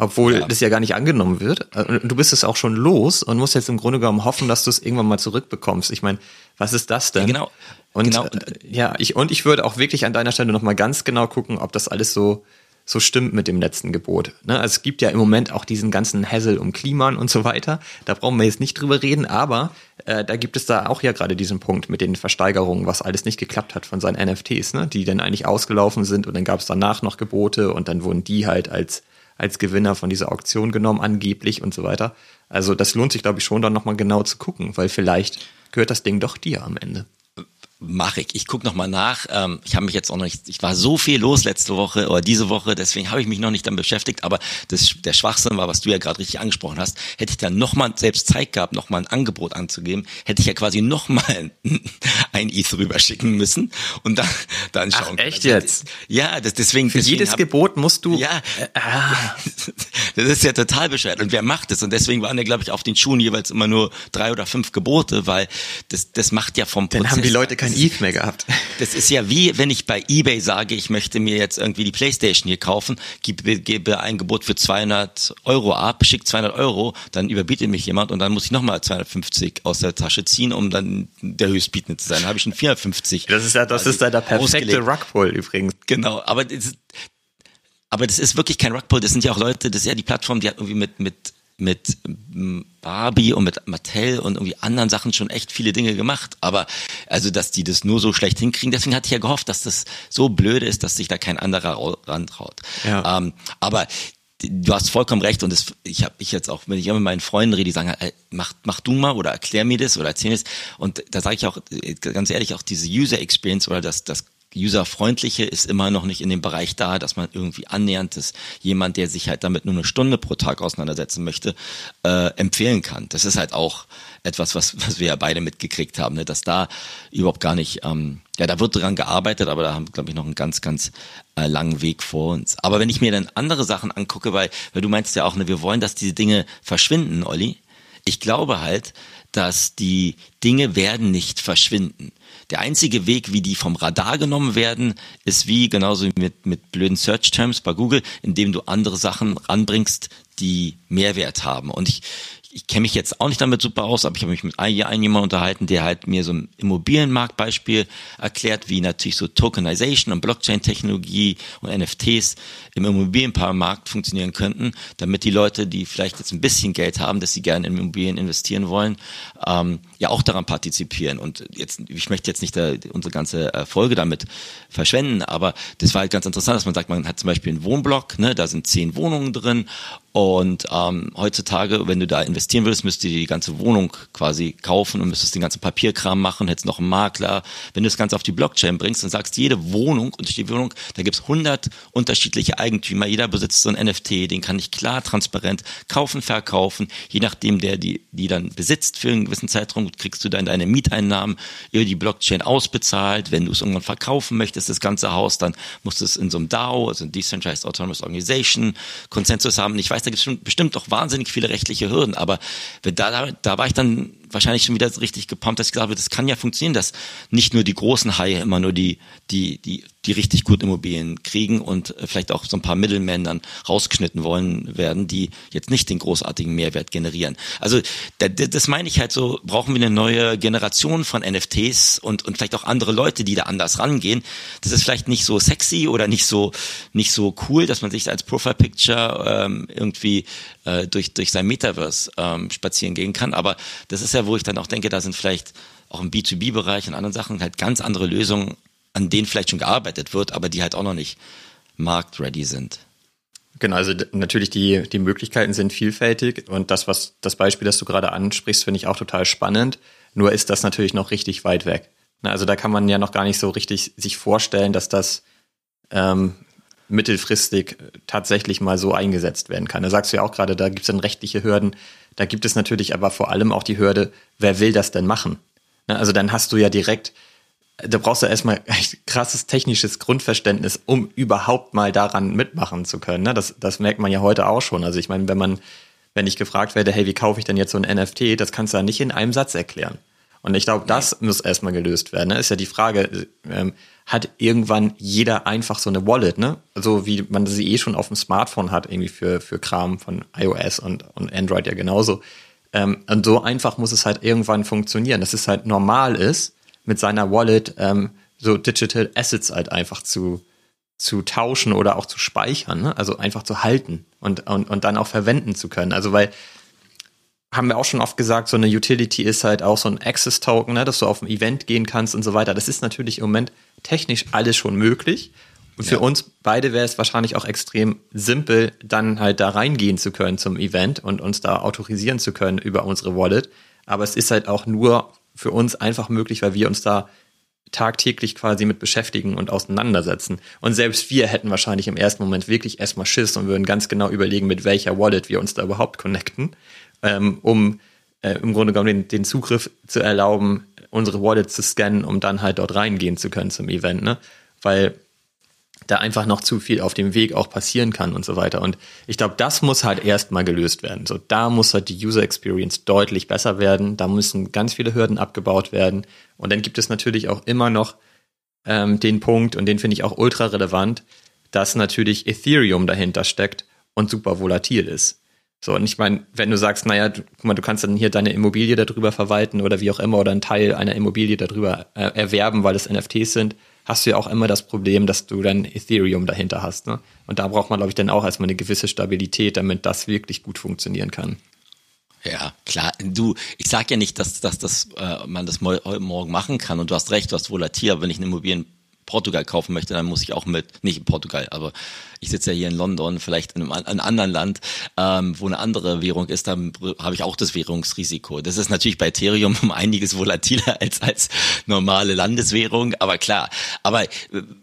obwohl ja. das ja gar nicht angenommen wird. Äh, du bist es auch schon los und musst jetzt im Grunde genommen hoffen, dass du es irgendwann mal zurückbekommst. Ich meine, was ist das denn? Ja, genau. Und genau. Äh, ja, ich und ich würde auch wirklich an deiner Stelle noch mal ganz genau gucken, ob das alles so so stimmt mit dem letzten Gebot. Ne? Also es gibt ja im Moment auch diesen ganzen Hassel um Kliman und so weiter. Da brauchen wir jetzt nicht drüber reden, aber äh, da gibt es da auch ja gerade diesen Punkt mit den Versteigerungen, was alles nicht geklappt hat von seinen NFTs, ne? die dann eigentlich ausgelaufen sind und dann gab es danach noch Gebote und dann wurden die halt als als Gewinner von dieser Auktion genommen, angeblich und so weiter. Also das lohnt sich, glaube ich, schon dann nochmal genau zu gucken, weil vielleicht gehört das Ding doch dir am Ende mache ich. Ich gucke noch mal nach. Ähm, ich habe mich jetzt auch noch nicht, ich war so viel los letzte Woche oder diese Woche, deswegen habe ich mich noch nicht damit beschäftigt. Aber das, der Schwachsinn war, was du ja gerade richtig angesprochen hast, hätte ich dann noch mal selbst Zeit gehabt, noch mal ein Angebot anzugeben, hätte ich ja quasi noch mal [laughs] ein ETH rüberschicken müssen und dann dann schauen. Ach, echt jetzt? Ja, das, deswegen. Für deswegen jedes hab, Gebot musst du. Ja. Äh, ah. [laughs] Das ist ja total bescheuert und wer macht das? Und deswegen waren ja, glaube ich, auf den Schuhen jeweils immer nur drei oder fünf Gebote, weil das das macht ja vom Prozess. Dann haben die Leute kein kein ETH mehr gehabt. [laughs] Das ist ja wie, wenn ich bei eBay sage, ich möchte mir jetzt irgendwie die Playstation hier kaufen, gebe, gebe ein Gebot für 200 Euro ab, schicke 200 Euro, dann überbietet mich jemand und dann muss ich nochmal 250 aus der Tasche ziehen, um dann der Höchstbietende zu sein. Dann habe ich schon 450. Das ist ja, das ist ja der perfekte Rugpull übrigens. Genau, aber das, aber das ist wirklich kein Rugpull, das sind ja auch Leute, das ist ja die Plattform, die hat irgendwie mit, mit mit Barbie und mit Mattel und irgendwie anderen Sachen schon echt viele Dinge gemacht. Aber also, dass die das nur so schlecht hinkriegen, deswegen hatte ich ja gehofft, dass das so blöde ist, dass sich da kein anderer rantraut. Ja. Ähm, aber du hast vollkommen recht und das, ich habe ich jetzt auch, wenn ich immer mit meinen Freunden rede, die sagen, ey, mach, mach du mal oder erklär mir das oder erzähl mir das. Und da sage ich auch ganz ehrlich, auch diese User Experience oder das, das Userfreundliche ist immer noch nicht in dem Bereich da, dass man irgendwie annähernd ist, jemand, der sich halt damit nur eine Stunde pro Tag auseinandersetzen möchte, äh, empfehlen kann. Das ist halt auch etwas, was, was wir ja beide mitgekriegt haben, ne? dass da überhaupt gar nicht, ähm, ja, da wird dran gearbeitet, aber da haben, glaube ich, noch einen ganz, ganz äh, langen Weg vor uns. Aber wenn ich mir dann andere Sachen angucke, weil, weil du meinst ja auch, ne, wir wollen, dass diese Dinge verschwinden, Olli. Ich glaube halt, dass die Dinge werden nicht verschwinden. Der einzige Weg, wie die vom Radar genommen werden, ist wie genauso wie mit, mit blöden Search Terms bei Google, indem du andere Sachen ranbringst, die Mehrwert haben. Und ich, ich kenne mich jetzt auch nicht damit super aus, aber ich habe mich mit einem jemand unterhalten, der halt mir so ein Immobilienmarktbeispiel erklärt, wie natürlich so Tokenization und Blockchain-Technologie und NFTs im Immobilienmarkt funktionieren könnten, damit die Leute, die vielleicht jetzt ein bisschen Geld haben, dass sie gerne in Immobilien investieren wollen, ähm, ja auch daran partizipieren. Und jetzt, ich möchte jetzt nicht da, unsere ganze Folge damit verschwenden, aber das war halt ganz interessant, dass man sagt, man hat zum Beispiel einen Wohnblock, ne, da sind zehn Wohnungen drin und ähm, heutzutage, wenn du da investieren würdest, müsstest du die ganze Wohnung quasi kaufen und müsstest den ganzen Papierkram machen, hättest noch einen Makler. Wenn du das Ganze auf die Blockchain bringst und sagst, jede Wohnung, die Wohnung, da gibt's 100 unterschiedliche Eigentümer, jeder besitzt so ein NFT, den kann ich klar, transparent kaufen, verkaufen. Je nachdem, der die, die dann besitzt für einen gewissen Zeitraum, kriegst du dann deine Mieteinnahmen über die Blockchain ausbezahlt. Wenn du es irgendwann verkaufen möchtest, das ganze Haus, dann musst du es in so einem DAO, also ein Decentralized Autonomous Organization, Konsensus haben. Ich weiß da gibt es bestimmt doch wahnsinnig viele rechtliche Hürden, aber da, da war ich dann wahrscheinlich schon wieder richtig gepumpt, dass ich gesagt habe, das kann ja funktionieren, dass nicht nur die großen Haie immer nur die, die, die, die richtig gut Immobilien kriegen und äh, vielleicht auch so ein paar Mittelmen dann rausgeschnitten wollen werden, die jetzt nicht den großartigen Mehrwert generieren. Also das meine ich halt so, brauchen wir eine neue Generation von NFTs und, und vielleicht auch andere Leute, die da anders rangehen. Das ist vielleicht nicht so sexy oder nicht so, nicht so cool, dass man sich als Profile Picture ähm, irgendwie äh, durch, durch sein Metaverse ähm, spazieren gehen kann. Aber das ist ja, wo ich dann auch denke, da sind vielleicht auch im B2B-Bereich und anderen Sachen halt ganz andere Lösungen, an denen vielleicht schon gearbeitet wird, aber die halt auch noch nicht marktready sind. Genau, also natürlich die, die Möglichkeiten sind vielfältig und das, was das Beispiel, das du gerade ansprichst, finde ich auch total spannend. Nur ist das natürlich noch richtig weit weg. Also da kann man ja noch gar nicht so richtig sich vorstellen, dass das ähm, mittelfristig tatsächlich mal so eingesetzt werden kann. Da sagst du ja auch gerade, da gibt es dann rechtliche Hürden. Da gibt es natürlich aber vor allem auch die Hürde, wer will das denn machen? Ne, also dann hast du ja direkt, da brauchst du erstmal [laughs] echt krasses technisches Grundverständnis, um überhaupt mal daran mitmachen zu können. Ne? Das, das merkt man ja heute auch schon. Also ich meine, wenn man, wenn ich gefragt werde, hey, wie kaufe ich denn jetzt so ein NFT, das kannst du ja nicht in einem Satz erklären. Und ich glaube, das muss erstmal gelöst werden. Ne? Ist ja die Frage, ähm, hat irgendwann jeder einfach so eine Wallet, ne? So wie man sie eh schon auf dem Smartphone hat, irgendwie für, für Kram von iOS und, und Android ja genauso. Ähm, und so einfach muss es halt irgendwann funktionieren, dass es halt normal ist, mit seiner Wallet ähm, so Digital Assets halt einfach zu, zu tauschen oder auch zu speichern, ne? also einfach zu halten und, und, und dann auch verwenden zu können. Also weil haben wir auch schon oft gesagt, so eine Utility ist halt auch so ein Access-Token, ne, dass du auf ein Event gehen kannst und so weiter. Das ist natürlich im Moment technisch alles schon möglich. Und für ja. uns beide wäre es wahrscheinlich auch extrem simpel, dann halt da reingehen zu können zum Event und uns da autorisieren zu können über unsere Wallet. Aber es ist halt auch nur für uns einfach möglich, weil wir uns da tagtäglich quasi mit beschäftigen und auseinandersetzen. Und selbst wir hätten wahrscheinlich im ersten Moment wirklich erstmal Schiss und würden ganz genau überlegen, mit welcher Wallet wir uns da überhaupt connecten ähm, um äh, im Grunde genommen den, den Zugriff zu erlauben, unsere Wallet zu scannen, um dann halt dort reingehen zu können zum Event, ne? Weil da einfach noch zu viel auf dem Weg auch passieren kann und so weiter. Und ich glaube, das muss halt erstmal gelöst werden. So, da muss halt die User Experience deutlich besser werden. Da müssen ganz viele Hürden abgebaut werden. Und dann gibt es natürlich auch immer noch ähm, den Punkt, und den finde ich auch ultra relevant, dass natürlich Ethereum dahinter steckt und super volatil ist. So, und ich meine, wenn du sagst, naja, du, guck mal, du kannst dann hier deine Immobilie darüber verwalten oder wie auch immer oder einen Teil einer Immobilie darüber äh, erwerben, weil es NFTs sind, hast du ja auch immer das Problem, dass du dann Ethereum dahinter hast. Ne? Und da braucht man, glaube ich, dann auch erstmal eine gewisse Stabilität, damit das wirklich gut funktionieren kann. Ja, klar. Du, ich sag ja nicht, dass, dass, dass äh, man das morgen machen kann und du hast recht, du hast volatil, aber wenn ich eine Immobilien Portugal kaufen möchte, dann muss ich auch mit, nicht in Portugal, aber ich sitze ja hier in London, vielleicht in einem, einem anderen Land, ähm, wo eine andere Währung ist, dann habe ich auch das Währungsrisiko. Das ist natürlich bei Ethereum um einiges volatiler als als normale Landeswährung, aber klar. Aber äh,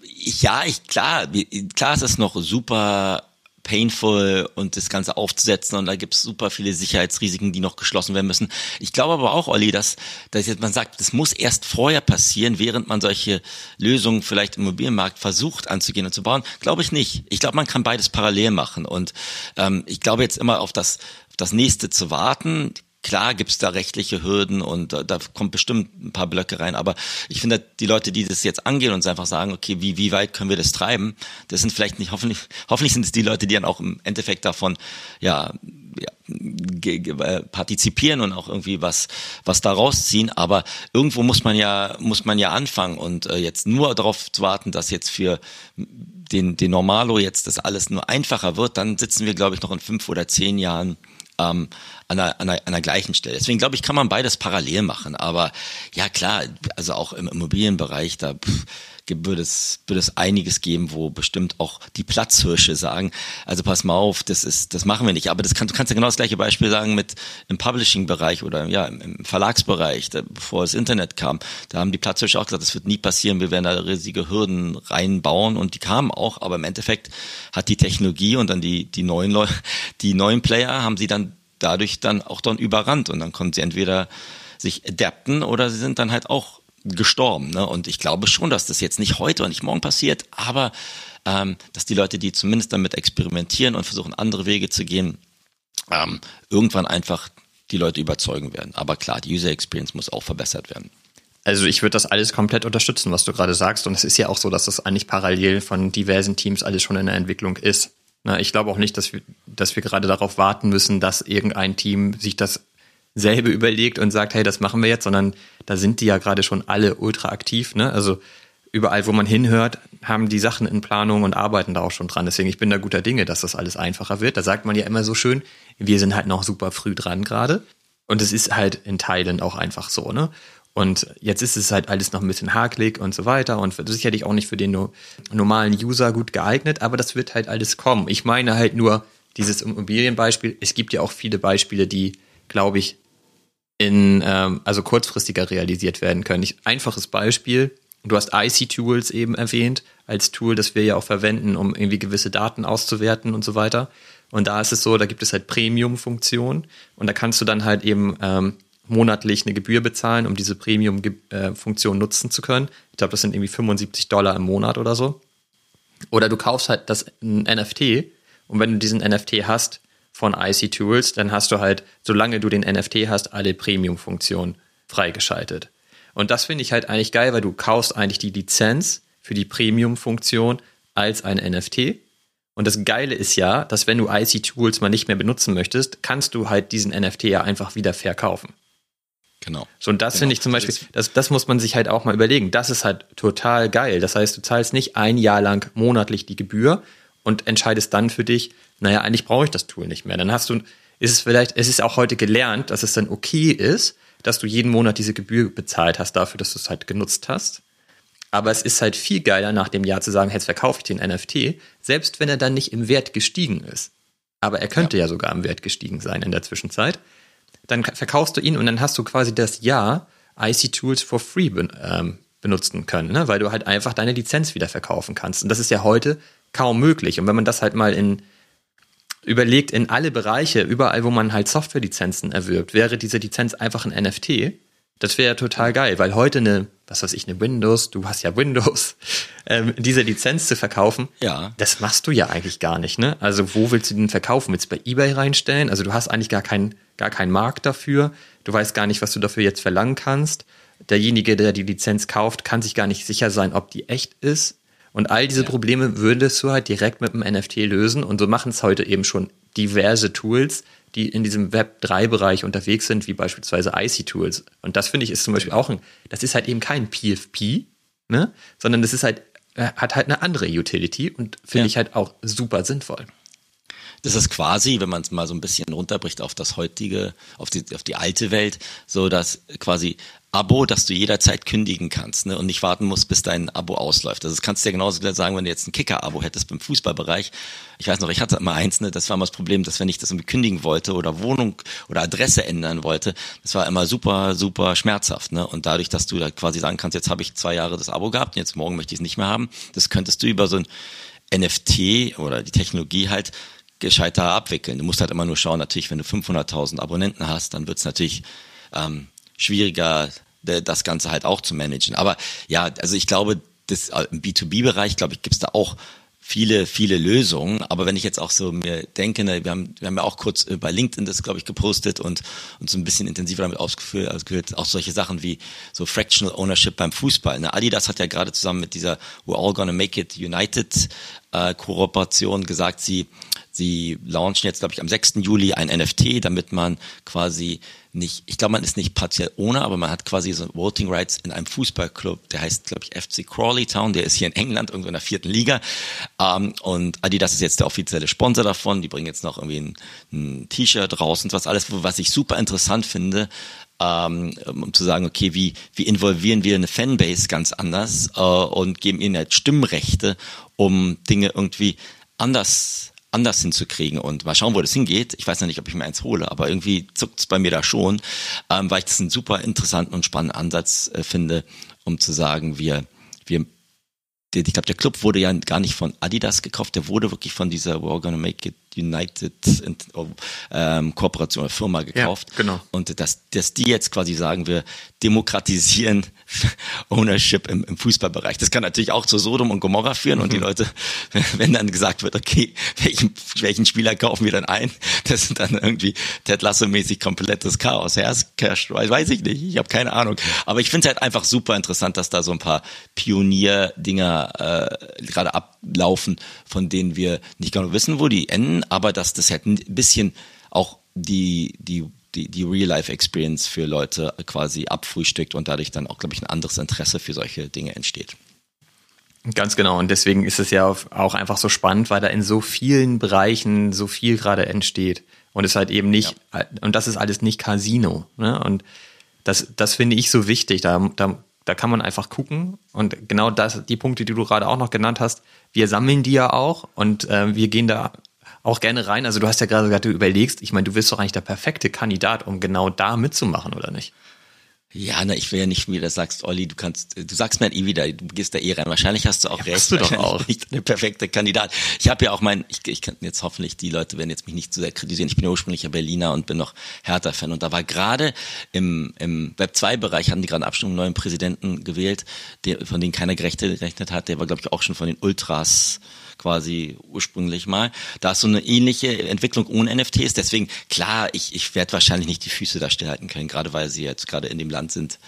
ich, ja, ich klar, klar ist es noch super painful und das Ganze aufzusetzen und da gibt es super viele Sicherheitsrisiken, die noch geschlossen werden müssen. Ich glaube aber auch, Olli, dass, dass jetzt man sagt, das muss erst vorher passieren, während man solche Lösungen vielleicht im Immobilienmarkt versucht anzugehen und zu bauen. Glaube ich nicht. Ich glaube, man kann beides parallel machen und ähm, ich glaube jetzt immer auf das, das nächste zu warten. Klar gibt's da rechtliche Hürden und da, da kommt bestimmt ein paar Blöcke rein, aber ich finde, die Leute, die das jetzt angehen und einfach sagen, okay, wie, wie weit können wir das treiben, das sind vielleicht nicht, hoffentlich, hoffentlich sind es die Leute, die dann auch im Endeffekt davon, ja, ja, äh, partizipieren und auch irgendwie was was da rausziehen. Aber irgendwo muss man ja muss man ja anfangen und äh, jetzt nur darauf zu warten, dass jetzt für den den Normalo jetzt das alles nur einfacher wird, dann sitzen wir glaube ich noch in fünf oder zehn Jahren ähm, an, einer, an, einer, an der gleichen Stelle. Deswegen glaube ich, kann man beides parallel machen. Aber ja klar, also auch im Immobilienbereich, da pff, würde es, würde es einiges geben, wo bestimmt auch die Platzhirsche sagen, also pass mal auf, das ist, das machen wir nicht. Aber das kann, du kannst ja genau das gleiche Beispiel sagen mit im Publishing-Bereich oder ja, im, Verlagsbereich, da, bevor das Internet kam. Da haben die Platzhirsche auch gesagt, das wird nie passieren, wir werden da riesige Hürden reinbauen und die kamen auch, aber im Endeffekt hat die Technologie und dann die, die neuen Leute, die neuen Player haben sie dann dadurch dann auch dann überrannt und dann konnten sie entweder sich adapten oder sie sind dann halt auch gestorben. Ne? Und ich glaube schon, dass das jetzt nicht heute und nicht morgen passiert, aber ähm, dass die Leute, die zumindest damit experimentieren und versuchen, andere Wege zu gehen, ähm, irgendwann einfach die Leute überzeugen werden. Aber klar, die User Experience muss auch verbessert werden. Also ich würde das alles komplett unterstützen, was du gerade sagst. Und es ist ja auch so, dass das eigentlich parallel von diversen Teams alles schon in der Entwicklung ist. Ich glaube auch nicht, dass wir, dass wir gerade darauf warten müssen, dass irgendein Team sich das selbe überlegt und sagt, hey, das machen wir jetzt, sondern da sind die ja gerade schon alle ultra aktiv. Ne? Also überall, wo man hinhört, haben die Sachen in Planung und arbeiten da auch schon dran. Deswegen, ich bin da guter Dinge, dass das alles einfacher wird. Da sagt man ja immer so schön, wir sind halt noch super früh dran gerade. Und es ist halt in Teilen auch einfach so, ne? Und jetzt ist es halt alles noch ein bisschen hakelig und so weiter und sicherlich auch nicht für den no normalen User gut geeignet, aber das wird halt alles kommen. Ich meine halt nur dieses Immobilienbeispiel. Es gibt ja auch viele Beispiele, die, glaube ich, in ähm, also kurzfristiger realisiert werden können. Ich, einfaches Beispiel: Du hast IC Tools eben erwähnt als Tool, das wir ja auch verwenden, um irgendwie gewisse Daten auszuwerten und so weiter. Und da ist es so, da gibt es halt Premium-Funktionen und da kannst du dann halt eben ähm, monatlich eine Gebühr bezahlen, um diese Premium-Funktion nutzen zu können. Ich glaube, das sind irgendwie 75 Dollar im Monat oder so. Oder du kaufst halt das NFT und wenn du diesen NFT hast von IC Tools, dann hast du halt, solange du den NFT hast, alle Premium-Funktionen freigeschaltet. Und das finde ich halt eigentlich geil, weil du kaufst eigentlich die Lizenz für die Premium-Funktion als ein NFT. Und das Geile ist ja, dass wenn du IC Tools mal nicht mehr benutzen möchtest, kannst du halt diesen NFT ja einfach wieder verkaufen. Genau. So, und das genau. finde ich zum Beispiel, das, das muss man sich halt auch mal überlegen. Das ist halt total geil. Das heißt, du zahlst nicht ein Jahr lang monatlich die Gebühr und entscheidest dann für dich, naja, eigentlich brauche ich das Tool nicht mehr. Dann hast du, ist es vielleicht, es ist auch heute gelernt, dass es dann okay ist, dass du jeden Monat diese Gebühr bezahlt hast dafür, dass du es halt genutzt hast. Aber es ist halt viel geiler, nach dem Jahr zu sagen, jetzt verkaufe ich den NFT, selbst wenn er dann nicht im Wert gestiegen ist. Aber er könnte ja, ja sogar im Wert gestiegen sein in der Zwischenzeit dann verkaufst du ihn und dann hast du quasi das Jahr IC Tools for free ben, ähm, benutzen können, ne? weil du halt einfach deine Lizenz wieder verkaufen kannst. Und das ist ja heute kaum möglich. Und wenn man das halt mal in überlegt, in alle Bereiche, überall, wo man halt Softwarelizenzen erwirbt, wäre diese Lizenz einfach ein NFT. Das wäre ja total geil, weil heute eine, was weiß ich, eine Windows, du hast ja Windows, [laughs] ähm, diese Lizenz zu verkaufen, ja. das machst du ja eigentlich gar nicht, ne? Also wo willst du den verkaufen? Willst du bei eBay reinstellen? Also du hast eigentlich gar keinen gar keinen Markt dafür. Du weißt gar nicht, was du dafür jetzt verlangen kannst. Derjenige, der die Lizenz kauft, kann sich gar nicht sicher sein, ob die echt ist. Und all diese ja. Probleme würdest du halt direkt mit dem NFT lösen. Und so machen es heute eben schon diverse Tools, die in diesem Web 3-Bereich unterwegs sind, wie beispielsweise IC-Tools. Und das finde ich ist zum Beispiel auch ein, das ist halt eben kein PFP, ne? sondern das ist halt, äh, hat halt eine andere Utility und finde ja. ich halt auch super sinnvoll. Das ist quasi, wenn man es mal so ein bisschen runterbricht auf das heutige, auf die, auf die alte Welt, so dass quasi Abo, dass du jederzeit kündigen kannst ne, und nicht warten musst, bis dein Abo ausläuft. Also das kannst du ja genauso sagen, wenn du jetzt ein Kicker-Abo hättest beim Fußballbereich. Ich weiß noch, ich hatte immer eins, ne, das war immer das Problem, dass wenn ich das irgendwie kündigen wollte oder Wohnung oder Adresse ändern wollte, das war immer super, super schmerzhaft. Ne? Und dadurch, dass du da quasi sagen kannst, jetzt habe ich zwei Jahre das Abo gehabt und jetzt morgen möchte ich es nicht mehr haben, das könntest du über so ein NFT oder die Technologie halt gescheiter abwickeln. Du musst halt immer nur schauen, natürlich, wenn du 500.000 Abonnenten hast, dann wird es natürlich ähm, schwieriger, das Ganze halt auch zu managen. Aber ja, also ich glaube, das, äh, im B2B-Bereich, glaube ich, gibt es da auch viele, viele Lösungen. Aber wenn ich jetzt auch so mir denke, ne, wir, haben, wir haben ja auch kurz bei LinkedIn das, glaube ich, gepostet und, und so ein bisschen intensiver damit ausgeführt, ausgeführt, auch solche Sachen wie so Fractional Ownership beim Fußball. Ne? Adidas hat ja gerade zusammen mit dieser We're All Gonna Make It United äh, Kooperation gesagt, sie Sie launchen jetzt, glaube ich, am 6. Juli ein NFT, damit man quasi nicht, ich glaube, man ist nicht partiell ohne, aber man hat quasi so Voting Rights in einem Fußballclub, der heißt, glaube ich, FC Crawley Town, der ist hier in England, irgendwo in der vierten Liga. Ähm, und Adidas ist jetzt der offizielle Sponsor davon. Die bringen jetzt noch irgendwie ein, ein T-Shirt raus und was alles, was ich super interessant finde, ähm, um zu sagen, okay, wie, wie involvieren wir eine Fanbase ganz anders äh, und geben ihnen halt Stimmrechte, um Dinge irgendwie anders anders hinzukriegen und mal schauen, wo das hingeht. Ich weiß noch nicht, ob ich mir eins hole, aber irgendwie zuckt es bei mir da schon, ähm, weil ich das einen super interessanten und spannenden Ansatz äh, finde, um zu sagen, wir, wir ich glaube, der Club wurde ja gar nicht von Adidas gekauft, der wurde wirklich von dieser We're Gonna Make It United ähm, Kooperation oder Firma gekauft. Ja, genau. Und dass, dass die jetzt quasi sagen, wir demokratisieren [laughs] Ownership im, im Fußballbereich. Das kann natürlich auch zu Sodom und Gomorra führen und die mhm. Leute, [laughs] wenn dann gesagt wird, okay, welchen, welchen Spieler kaufen wir dann ein, das sind dann irgendwie Ted Lasso-mäßig komplettes Chaos herrscht, weiß ich nicht, ich habe keine Ahnung. Aber ich finde es halt einfach super interessant, dass da so ein paar Pionier-Dinger äh, gerade ablaufen, von denen wir nicht genau wissen, wo die enden, aber dass das halt ein bisschen auch die, die die, die Real-Life-Experience für Leute quasi abfrühstückt und dadurch dann auch, glaube ich, ein anderes Interesse für solche Dinge entsteht. Ganz genau. Und deswegen ist es ja auch einfach so spannend, weil da in so vielen Bereichen so viel gerade entsteht. Und es halt eben nicht, ja. und das ist alles nicht Casino. Ne? Und das, das finde ich so wichtig. Da, da, da kann man einfach gucken. Und genau das, die Punkte, die du gerade auch noch genannt hast, wir sammeln die ja auch und äh, wir gehen da auch gerne rein. Also du hast ja gerade gesagt, du überlegst, ich meine, du bist doch eigentlich der perfekte Kandidat, um genau da mitzumachen, oder nicht? Ja, na, ich will ja nicht wieder sagst, Olli, du kannst, du sagst mir eh wieder, du gehst da eh rein. Wahrscheinlich hast du auch ja, recht. Du doch auch. Nicht der perfekte Kandidat. Ich habe ja auch mein, ich, ich kann jetzt hoffentlich, die Leute werden jetzt mich nicht zu sehr kritisieren. Ich bin ja ursprünglicher Berliner und bin noch Hertha-Fan. Und da war gerade im, im Web 2-Bereich, haben die gerade Abstimmung einen neuen Präsidenten gewählt, der, von dem keiner gerechnet hat. Der war, glaube ich, auch schon von den Ultras quasi ursprünglich mal. Da ist so eine ähnliche Entwicklung ohne NFTs. Deswegen, klar, ich, ich werde wahrscheinlich nicht die Füße da stillhalten können, gerade weil sie jetzt gerade in dem Land sind,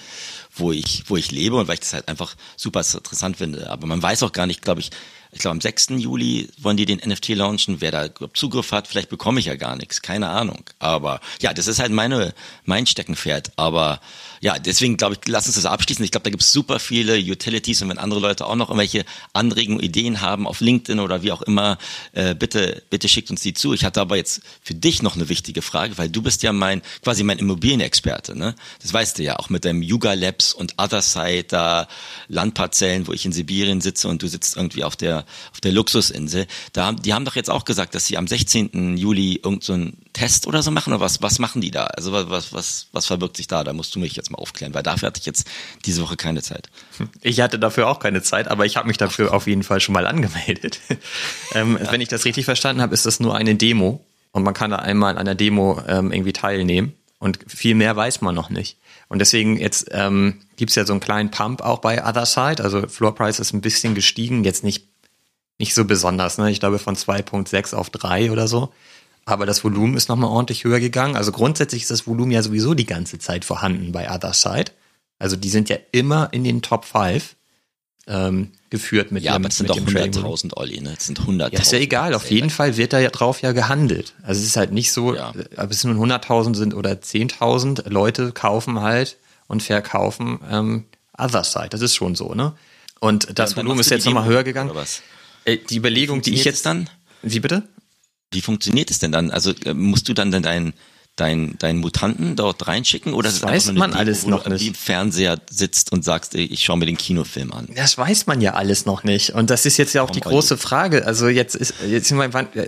wo ich, wo ich lebe und weil ich das halt einfach super interessant finde. Aber man weiß auch gar nicht, glaube ich, ich glaube am 6. Juli wollen die den NFT launchen. Wer da Zugriff hat, vielleicht bekomme ich ja gar nichts, keine Ahnung. Aber ja, das ist halt meine, mein Steckenpferd. Aber ja, deswegen glaube ich, lass uns das abschließen. Ich glaube, da gibt es super viele Utilities und wenn andere Leute auch noch irgendwelche Anregungen, Ideen haben auf LinkedIn oder wie auch immer, äh, bitte, bitte schickt uns die zu. Ich hatte aber jetzt für dich noch eine wichtige Frage, weil du bist ja mein, quasi mein Immobilienexperte, ne? Das weißt du ja, auch mit deinem Yuga Labs und Otherside, da Landparzellen, wo ich in Sibirien sitze und du sitzt irgendwie auf der, auf der Luxusinsel. Da, die haben doch jetzt auch gesagt, dass sie am 16. Juli irgendeinen so einen Test oder so machen oder was, was machen die da? Also was, was, was verbirgt sich da? Da musst du mich jetzt mal aufklären, weil dafür hatte ich jetzt diese Woche keine Zeit. Ich hatte dafür auch keine Zeit, aber ich habe mich dafür auf jeden Fall schon mal angemeldet. [laughs] ähm, ja. Wenn ich das richtig verstanden habe, ist das nur eine Demo und man kann da einmal an der Demo ähm, irgendwie teilnehmen und viel mehr weiß man noch nicht. Und deswegen jetzt ähm, gibt ja so einen kleinen Pump auch bei Other Side, also Floor Price ist ein bisschen gestiegen, jetzt nicht nicht so besonders, ne? Ich glaube von 2.6 auf 3 oder so aber das Volumen ist nochmal ordentlich höher gegangen. Also grundsätzlich ist das Volumen ja sowieso die ganze Zeit vorhanden bei Other Side. Also die sind ja immer in den Top 5 ähm, geführt mit Ja, ihrem, aber es sind doch 100.000, Olli, ne? Es sind 100.000. Ja, ist ja egal. Auf jeden Fall wird da ja drauf ja gehandelt. Also es ist halt nicht so, ja. ob es nun 100.000 sind oder 10.000 Leute kaufen halt und verkaufen ähm, Other Side. Das ist schon so, ne? Und das ja, Volumen ist jetzt nochmal höher gegangen. Äh, die Überlegung, die ich jetzt dann. Wie bitte? Wie funktioniert es denn dann? Also äh, musst du dann deinen dein, dein Mutanten dort reinschicken oder das weiß man Demo, alles noch nicht. Wie im Fernseher sitzt und sagst, ich schaue mir den Kinofilm an. Das weiß man ja alles noch nicht und das ist jetzt ja auch Warum die große Frage. Also jetzt ist jetzt,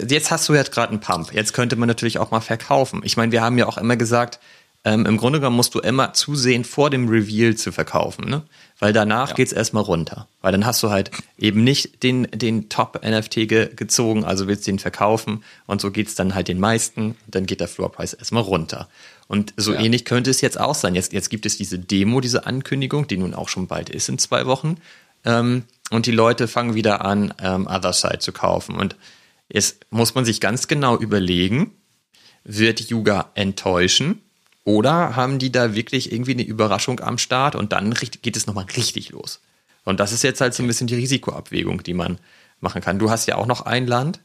jetzt hast du jetzt gerade einen Pump. Jetzt könnte man natürlich auch mal verkaufen. Ich meine, wir haben ja auch immer gesagt, ähm, im Grunde genommen musst du immer zusehen, vor dem Reveal zu verkaufen, ne? Weil danach ja. geht's erstmal runter. Weil dann hast du halt eben nicht den, den Top-NFT ge gezogen, also willst den verkaufen und so geht's dann halt den meisten, dann geht der Floorpreis erstmal runter. Und so ja. ähnlich könnte es jetzt auch sein. Jetzt, jetzt gibt es diese Demo, diese Ankündigung, die nun auch schon bald ist in zwei Wochen. Ähm, und die Leute fangen wieder an, ähm, Other Side zu kaufen. Und jetzt muss man sich ganz genau überlegen, wird Yuga enttäuschen? Oder haben die da wirklich irgendwie eine Überraschung am Start und dann geht es nochmal richtig los? Und das ist jetzt halt so ein bisschen die Risikoabwägung, die man machen kann. Du hast ja auch noch ein Land.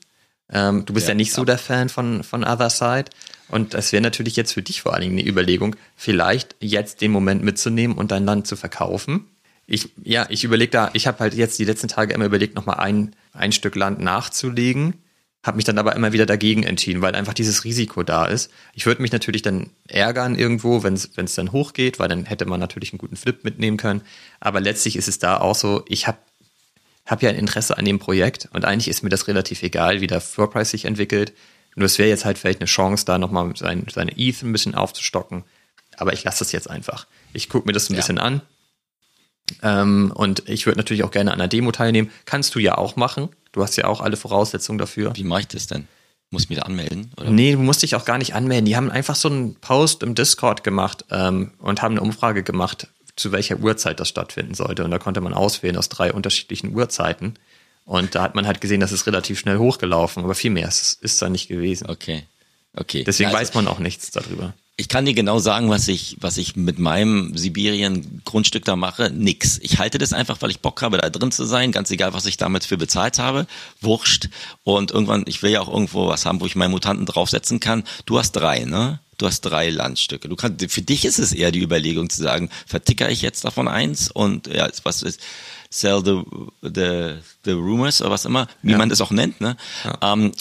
Ähm, du bist ja, ja nicht so der Fan von, von Other Side. Und das wäre natürlich jetzt für dich vor allen Dingen eine Überlegung, vielleicht jetzt den Moment mitzunehmen und dein Land zu verkaufen. Ich, ja, ich überlege da, ich habe halt jetzt die letzten Tage immer überlegt, nochmal ein, ein Stück Land nachzulegen habe mich dann aber immer wieder dagegen entschieden, weil einfach dieses Risiko da ist. Ich würde mich natürlich dann ärgern irgendwo, wenn es dann hochgeht, weil dann hätte man natürlich einen guten Flip mitnehmen können. Aber letztlich ist es da auch so, ich habe hab ja ein Interesse an dem Projekt und eigentlich ist mir das relativ egal, wie der Floorpreis sich entwickelt. Nur es wäre jetzt halt vielleicht eine Chance, da nochmal sein, seine ETH ein bisschen aufzustocken. Aber ich lasse das jetzt einfach. Ich gucke mir das ein ja. bisschen an. Ähm, und ich würde natürlich auch gerne an einer Demo teilnehmen. Kannst du ja auch machen. Du hast ja auch alle Voraussetzungen dafür. Wie mache ich das denn? Muss ich mich da anmelden? Oder? Nee, du musst dich auch gar nicht anmelden. Die haben einfach so einen Post im Discord gemacht ähm, und haben eine Umfrage gemacht, zu welcher Uhrzeit das stattfinden sollte. Und da konnte man auswählen aus drei unterschiedlichen Uhrzeiten. Und da hat man halt gesehen, dass es relativ schnell hochgelaufen, aber viel mehr ist, ist da nicht gewesen. Okay. Okay. Deswegen ja, also, weiß man auch nichts darüber. Ich kann dir genau sagen, was ich, was ich mit meinem Sibirien-Grundstück da mache. Nix. Ich halte das einfach, weil ich Bock habe, da drin zu sein. Ganz egal, was ich damals für bezahlt habe. Wurscht. Und irgendwann, ich will ja auch irgendwo was haben, wo ich meinen Mutanten draufsetzen kann. Du hast drei, ne? Du hast drei Landstücke. Du kannst, für dich ist es eher die Überlegung zu sagen, verticker ich jetzt davon eins und ja, was ist, sell the, the, the rumors oder was immer, wie ja. man das auch nennt, ne? Ja. Ähm,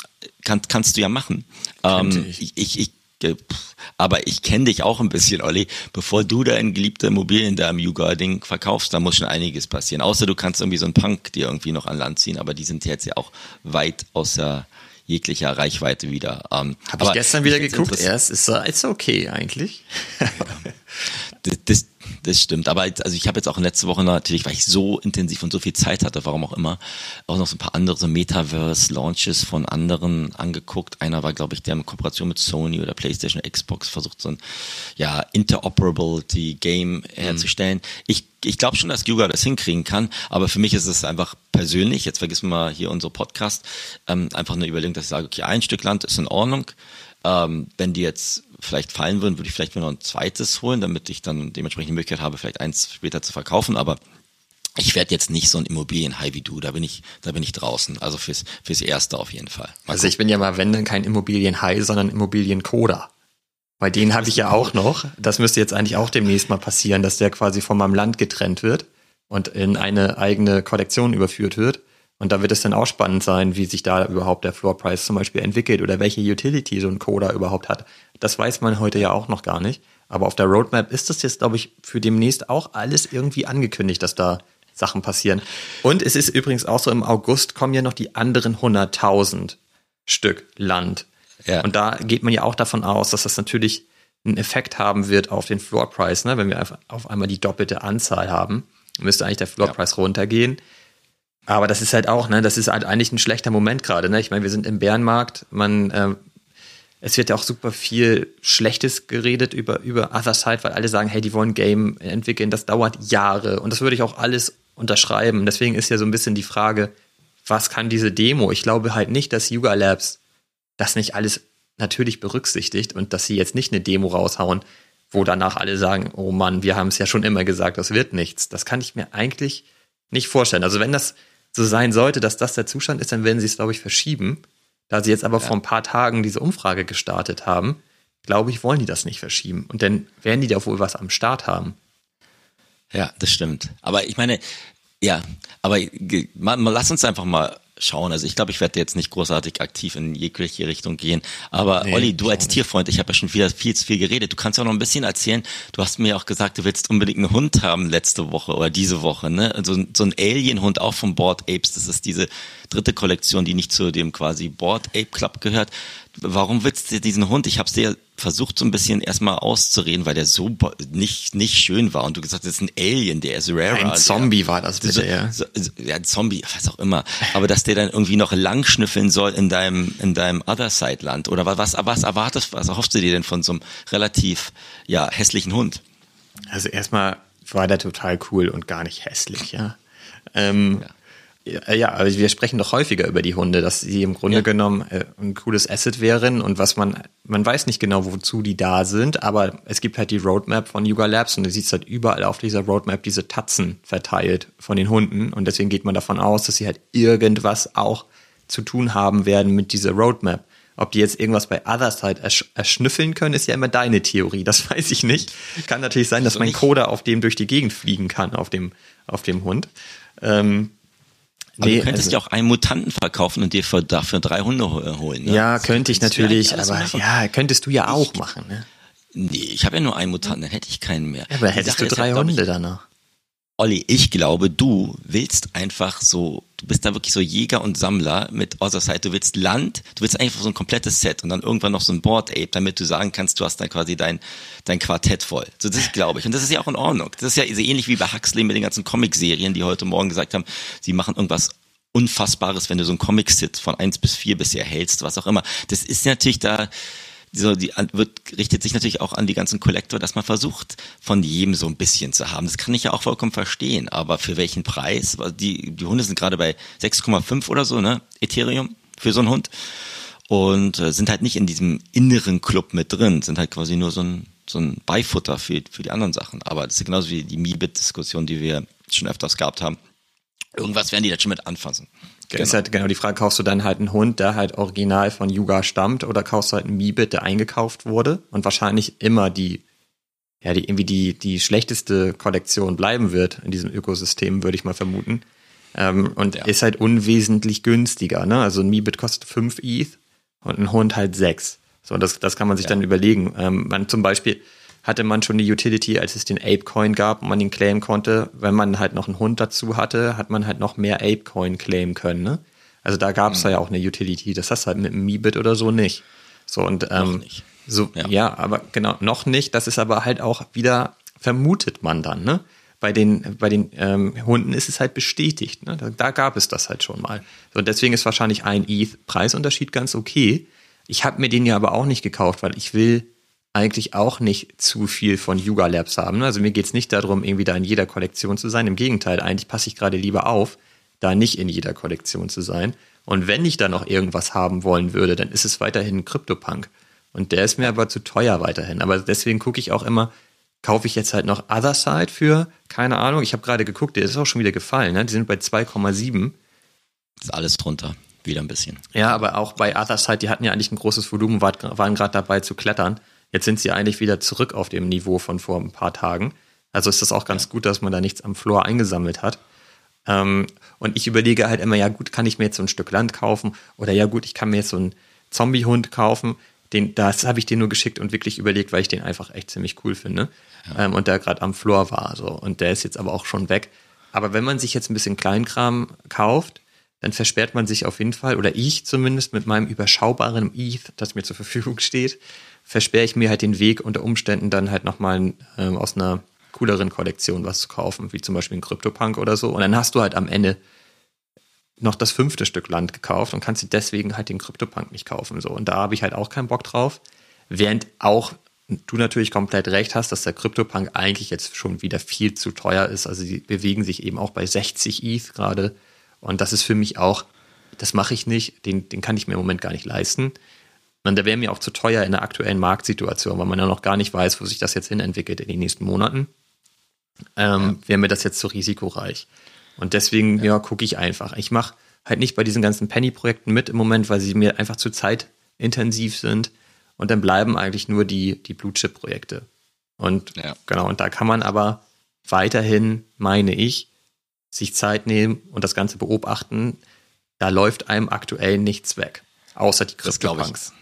kann, kannst du ja machen. Ähm, ich. ich, ich aber ich kenne dich auch ein bisschen, Olli. Bevor du deine geliebte Immobilien da im Yuga-Ding verkaufst, da muss schon einiges passieren. Außer du kannst irgendwie so einen Punk dir irgendwie noch an Land ziehen, aber die sind jetzt ja auch weit außer jeglicher Reichweite wieder. Ähm, Habe ich gestern wieder geguckt erst. Ist, ist okay eigentlich. das, das, das stimmt. Aber also ich habe jetzt auch letzte Woche natürlich, weil ich so intensiv und so viel Zeit hatte, warum auch immer, auch noch so ein paar andere so Metaverse-Launches von anderen angeguckt. Einer war, glaube ich, der in Kooperation mit Sony oder PlayStation, Xbox versucht, so ein ja, Interoperability-Game herzustellen. Mhm. Ich, ich glaube schon, dass Yuga das hinkriegen kann, aber für mich ist es einfach persönlich, jetzt vergessen wir mal hier unsere Podcast, ähm, einfach eine Überlegung, dass ich sage, okay, ein Stück Land ist in Ordnung. Ähm, wenn die jetzt vielleicht fallen würden, würde ich vielleicht mir noch ein zweites holen, damit ich dann dementsprechend die Möglichkeit habe, vielleicht eins später zu verkaufen. Aber ich werde jetzt nicht so ein Immobilienhai wie du, da bin ich, da bin ich draußen. Also fürs, fürs Erste auf jeden Fall. Mal also gucken. ich bin ja mal, wenn dann kein Immobilienhai, sondern Immobiliencoder. Bei denen habe ich ja auch noch. Das müsste jetzt eigentlich auch demnächst mal passieren, dass der quasi von meinem Land getrennt wird und in eine eigene Kollektion überführt wird. Und da wird es dann auch spannend sein, wie sich da überhaupt der Floor Price zum Beispiel entwickelt oder welche Utility so ein Coder überhaupt hat. Das weiß man heute ja auch noch gar nicht. Aber auf der Roadmap ist das jetzt, glaube ich, für demnächst auch alles irgendwie angekündigt, dass da Sachen passieren. Und es ist übrigens auch so, im August kommen ja noch die anderen 100.000 Stück Land. Ja. Und da geht man ja auch davon aus, dass das natürlich einen Effekt haben wird auf den Floor Price. Ne? Wenn wir einfach auf einmal die doppelte Anzahl haben, müsste eigentlich der Floor Price ja. runtergehen. Aber das ist halt auch, ne, das ist halt eigentlich ein schlechter Moment gerade. Ne? Ich meine, wir sind im Bärenmarkt, man, äh, es wird ja auch super viel Schlechtes geredet über, über Other Side, weil alle sagen, hey, die wollen Game entwickeln, das dauert Jahre. Und das würde ich auch alles unterschreiben. Deswegen ist ja so ein bisschen die Frage, was kann diese Demo? Ich glaube halt nicht, dass Yuga Labs das nicht alles natürlich berücksichtigt und dass sie jetzt nicht eine Demo raushauen, wo danach alle sagen, oh Mann, wir haben es ja schon immer gesagt, das wird nichts. Das kann ich mir eigentlich nicht vorstellen. Also wenn das so sein sollte, dass das der Zustand ist, dann werden sie es, glaube ich, verschieben. Da sie jetzt aber ja. vor ein paar Tagen diese Umfrage gestartet haben, glaube ich, wollen die das nicht verschieben. Und dann werden die da wohl was am Start haben. Ja, das stimmt. Aber ich meine, ja, aber mal, mal, lass uns einfach mal schauen. Also ich glaube, ich werde jetzt nicht großartig aktiv in jegliche Richtung gehen. Aber nee, Olli, du als Tierfreund, ich habe ja schon wieder viel zu viel geredet. Du kannst ja noch ein bisschen erzählen. Du hast mir auch gesagt, du willst unbedingt einen Hund haben letzte Woche oder diese Woche. Ne? Also so ein Alien-Hund auch vom Board Apes. Das ist diese dritte Kollektion, die nicht zu dem quasi Board Ape Club gehört. Warum willst du diesen Hund? Ich habe sehr versucht so ein bisschen erstmal auszureden, weil der so nicht nicht schön war und du gesagt, das ist ein Alien, der ist rare. Ein Zombie der, war das bitte, so, ja. So, ja, Zombie, was auch immer. Aber dass der dann irgendwie noch langschnüffeln soll in deinem in deinem Other Side Land oder was was erwartest, was erhoffst du dir denn von so einem relativ ja hässlichen Hund? Also erstmal war der total cool und gar nicht hässlich, ja. Ähm, ja. Ja, also wir sprechen doch häufiger über die Hunde, dass sie im Grunde ja. genommen äh, ein cooles Asset wären und was man, man weiß nicht genau, wozu die da sind, aber es gibt halt die Roadmap von Yuga Labs und du siehst halt überall auf dieser Roadmap diese Tatzen verteilt von den Hunden und deswegen geht man davon aus, dass sie halt irgendwas auch zu tun haben werden mit dieser Roadmap. Ob die jetzt irgendwas bei Otherside ersch erschnüffeln können, ist ja immer deine Theorie. Das [laughs] weiß ich nicht. Kann natürlich sein, dass mein Coder auf dem durch die Gegend fliegen kann, auf dem, auf dem Hund. Ähm, aber nee, du könntest also, ja auch einen Mutanten verkaufen und dir für, dafür drei Hunde holen. Ne? Ja, könnte ich natürlich, aber machen. ja, könntest du ja auch ich, machen. Ne? Nee, ich habe ja nur einen Mutanten, dann hätte ich keinen mehr. Ja, aber hättest du drei Hunde danach. Olli, ich glaube, du willst einfach so, du bist da wirklich so Jäger und Sammler mit Other Du willst Land, du willst einfach so ein komplettes Set und dann irgendwann noch so ein Board Ape, damit du sagen kannst, du hast dann quasi dein, dein Quartett voll. So, das glaube ich. Und das ist ja auch in Ordnung. Das ist ja so ähnlich wie bei Huxley mit den ganzen Comic-Serien, die heute Morgen gesagt haben, sie machen irgendwas Unfassbares, wenn du so ein Comic-Sit von eins bis vier bisher hältst, was auch immer. Das ist natürlich da, so die wird richtet sich natürlich auch an die ganzen Kollektor, dass man versucht von jedem so ein bisschen zu haben. Das kann ich ja auch vollkommen verstehen, aber für welchen Preis? Die die Hunde sind gerade bei 6,5 oder so, ne? Ethereum für so einen Hund und äh, sind halt nicht in diesem inneren Club mit drin, sind halt quasi nur so ein so ein Beifutter für für die anderen Sachen, aber das ist genauso wie die Mibit Diskussion, die wir schon öfters gehabt haben. Irgendwas werden die da schon mit anfassen. Genau. Ist halt genau die Frage, kaufst du dann halt einen Hund, der halt original von Yuga stammt oder kaufst du halt einen Mibit, der eingekauft wurde und wahrscheinlich immer die, ja, die irgendwie die, die schlechteste Kollektion bleiben wird in diesem Ökosystem, würde ich mal vermuten. Ähm, und ja. ist halt unwesentlich günstiger, ne? Also ein Mibit kostet 5 ETH und ein Hund halt 6. So, das, das kann man sich ja. dann überlegen. Ähm, man zum Beispiel, hatte man schon die Utility, als es den Ape-Coin gab und man ihn claimen konnte. Wenn man halt noch einen Hund dazu hatte, hat man halt noch mehr Ape-Coin claimen können. Ne? Also da gab es mhm. ja auch eine Utility. Das hast du halt mit einem Mibit oder so nicht. So und ähm, so ja. ja, aber genau noch nicht. Das ist aber halt auch wieder vermutet man dann. Ne? Bei den bei den ähm, Hunden ist es halt bestätigt. Ne? Da, da gab es das halt schon mal. So und deswegen ist wahrscheinlich ein ETH Preisunterschied ganz okay. Ich habe mir den ja aber auch nicht gekauft, weil ich will eigentlich auch nicht zu viel von Yuga Labs haben. Also mir geht es nicht darum, irgendwie da in jeder Kollektion zu sein. Im Gegenteil, eigentlich passe ich gerade lieber auf, da nicht in jeder Kollektion zu sein. Und wenn ich da noch irgendwas haben wollen würde, dann ist es weiterhin ein CryptoPunk. Und der ist mir aber zu teuer weiterhin. Aber deswegen gucke ich auch immer, kaufe ich jetzt halt noch Otherside für, keine Ahnung, ich habe gerade geguckt, der ist auch schon wieder gefallen, ne? die sind bei 2,7. Ist alles drunter, wieder ein bisschen. Ja, aber auch bei Otherside, die hatten ja eigentlich ein großes Volumen, waren gerade dabei zu klettern. Jetzt sind sie eigentlich wieder zurück auf dem Niveau von vor ein paar Tagen. Also ist das auch ganz gut, dass man da nichts am Floor eingesammelt hat. Ähm, und ich überlege halt immer, ja gut, kann ich mir jetzt so ein Stück Land kaufen? Oder ja gut, ich kann mir jetzt so einen Zombiehund kaufen. Den, das habe ich dir nur geschickt und wirklich überlegt, weil ich den einfach echt ziemlich cool finde. Ja. Ähm, und der gerade am Floor war. So. Und der ist jetzt aber auch schon weg. Aber wenn man sich jetzt ein bisschen Kleinkram kauft, dann versperrt man sich auf jeden Fall, oder ich zumindest mit meinem überschaubaren ETH, das mir zur Verfügung steht, versperre ich mir halt den Weg unter Umständen dann halt nochmal ähm, aus einer cooleren Kollektion was zu kaufen, wie zum Beispiel ein CryptoPunk oder so. Und dann hast du halt am Ende noch das fünfte Stück Land gekauft und kannst dir deswegen halt den CryptoPunk nicht kaufen. So. Und da habe ich halt auch keinen Bock drauf. Während auch du natürlich komplett recht hast, dass der CryptoPunk eigentlich jetzt schon wieder viel zu teuer ist. Also die bewegen sich eben auch bei 60 ETH gerade. Und das ist für mich auch, das mache ich nicht, den, den kann ich mir im Moment gar nicht leisten. Und der wäre mir auch zu teuer in der aktuellen Marktsituation, weil man ja noch gar nicht weiß, wo sich das jetzt hin entwickelt in den nächsten Monaten. Ähm, ja. Wäre mir das jetzt zu risikoreich. Und deswegen, ja, ja gucke ich einfach. Ich mache halt nicht bei diesen ganzen Penny-Projekten mit im Moment, weil sie mir einfach zu zeitintensiv sind. Und dann bleiben eigentlich nur die, die Blue-Chip-Projekte. Und ja. genau, und da kann man aber weiterhin, meine ich, sich Zeit nehmen und das Ganze beobachten. Da läuft einem aktuell nichts weg. Außer die Crypto-Punks.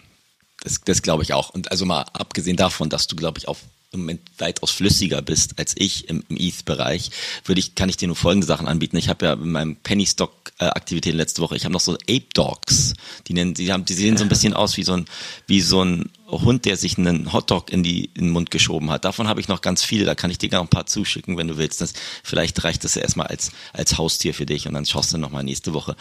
Das, das glaube ich auch. Und also mal abgesehen davon, dass du, glaube ich, auf im Moment weitaus flüssiger bist als ich im, im ETH-Bereich, würde ich, kann ich dir nur folgende Sachen anbieten. Ich habe ja in meinem Penny Stock äh, Aktivitäten letzte Woche, ich habe noch so Ape Dogs. Die nennen, die haben, die sehen so ein bisschen aus wie so ein, wie so ein Hund, der sich einen Hotdog in, die, in den Mund geschoben hat. Davon habe ich noch ganz viele. Da kann ich dir gerne ein paar zuschicken, wenn du willst. Das, vielleicht reicht das ja erstmal als, als Haustier für dich und dann schaust du nochmal nächste Woche,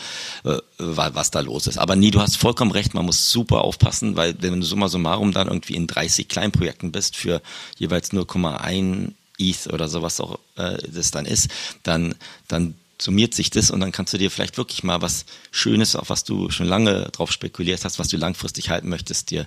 äh, was da los ist. Aber nie, du hast vollkommen recht, man muss super aufpassen, weil wenn du summa summarum dann irgendwie in 30 Kleinprojekten bist für jeweils 0,1 ETH oder sowas auch äh, das dann ist, dann, dann summiert sich das und dann kannst du dir vielleicht wirklich mal was Schönes, auf was du schon lange drauf spekuliert hast, was du langfristig halten möchtest, dir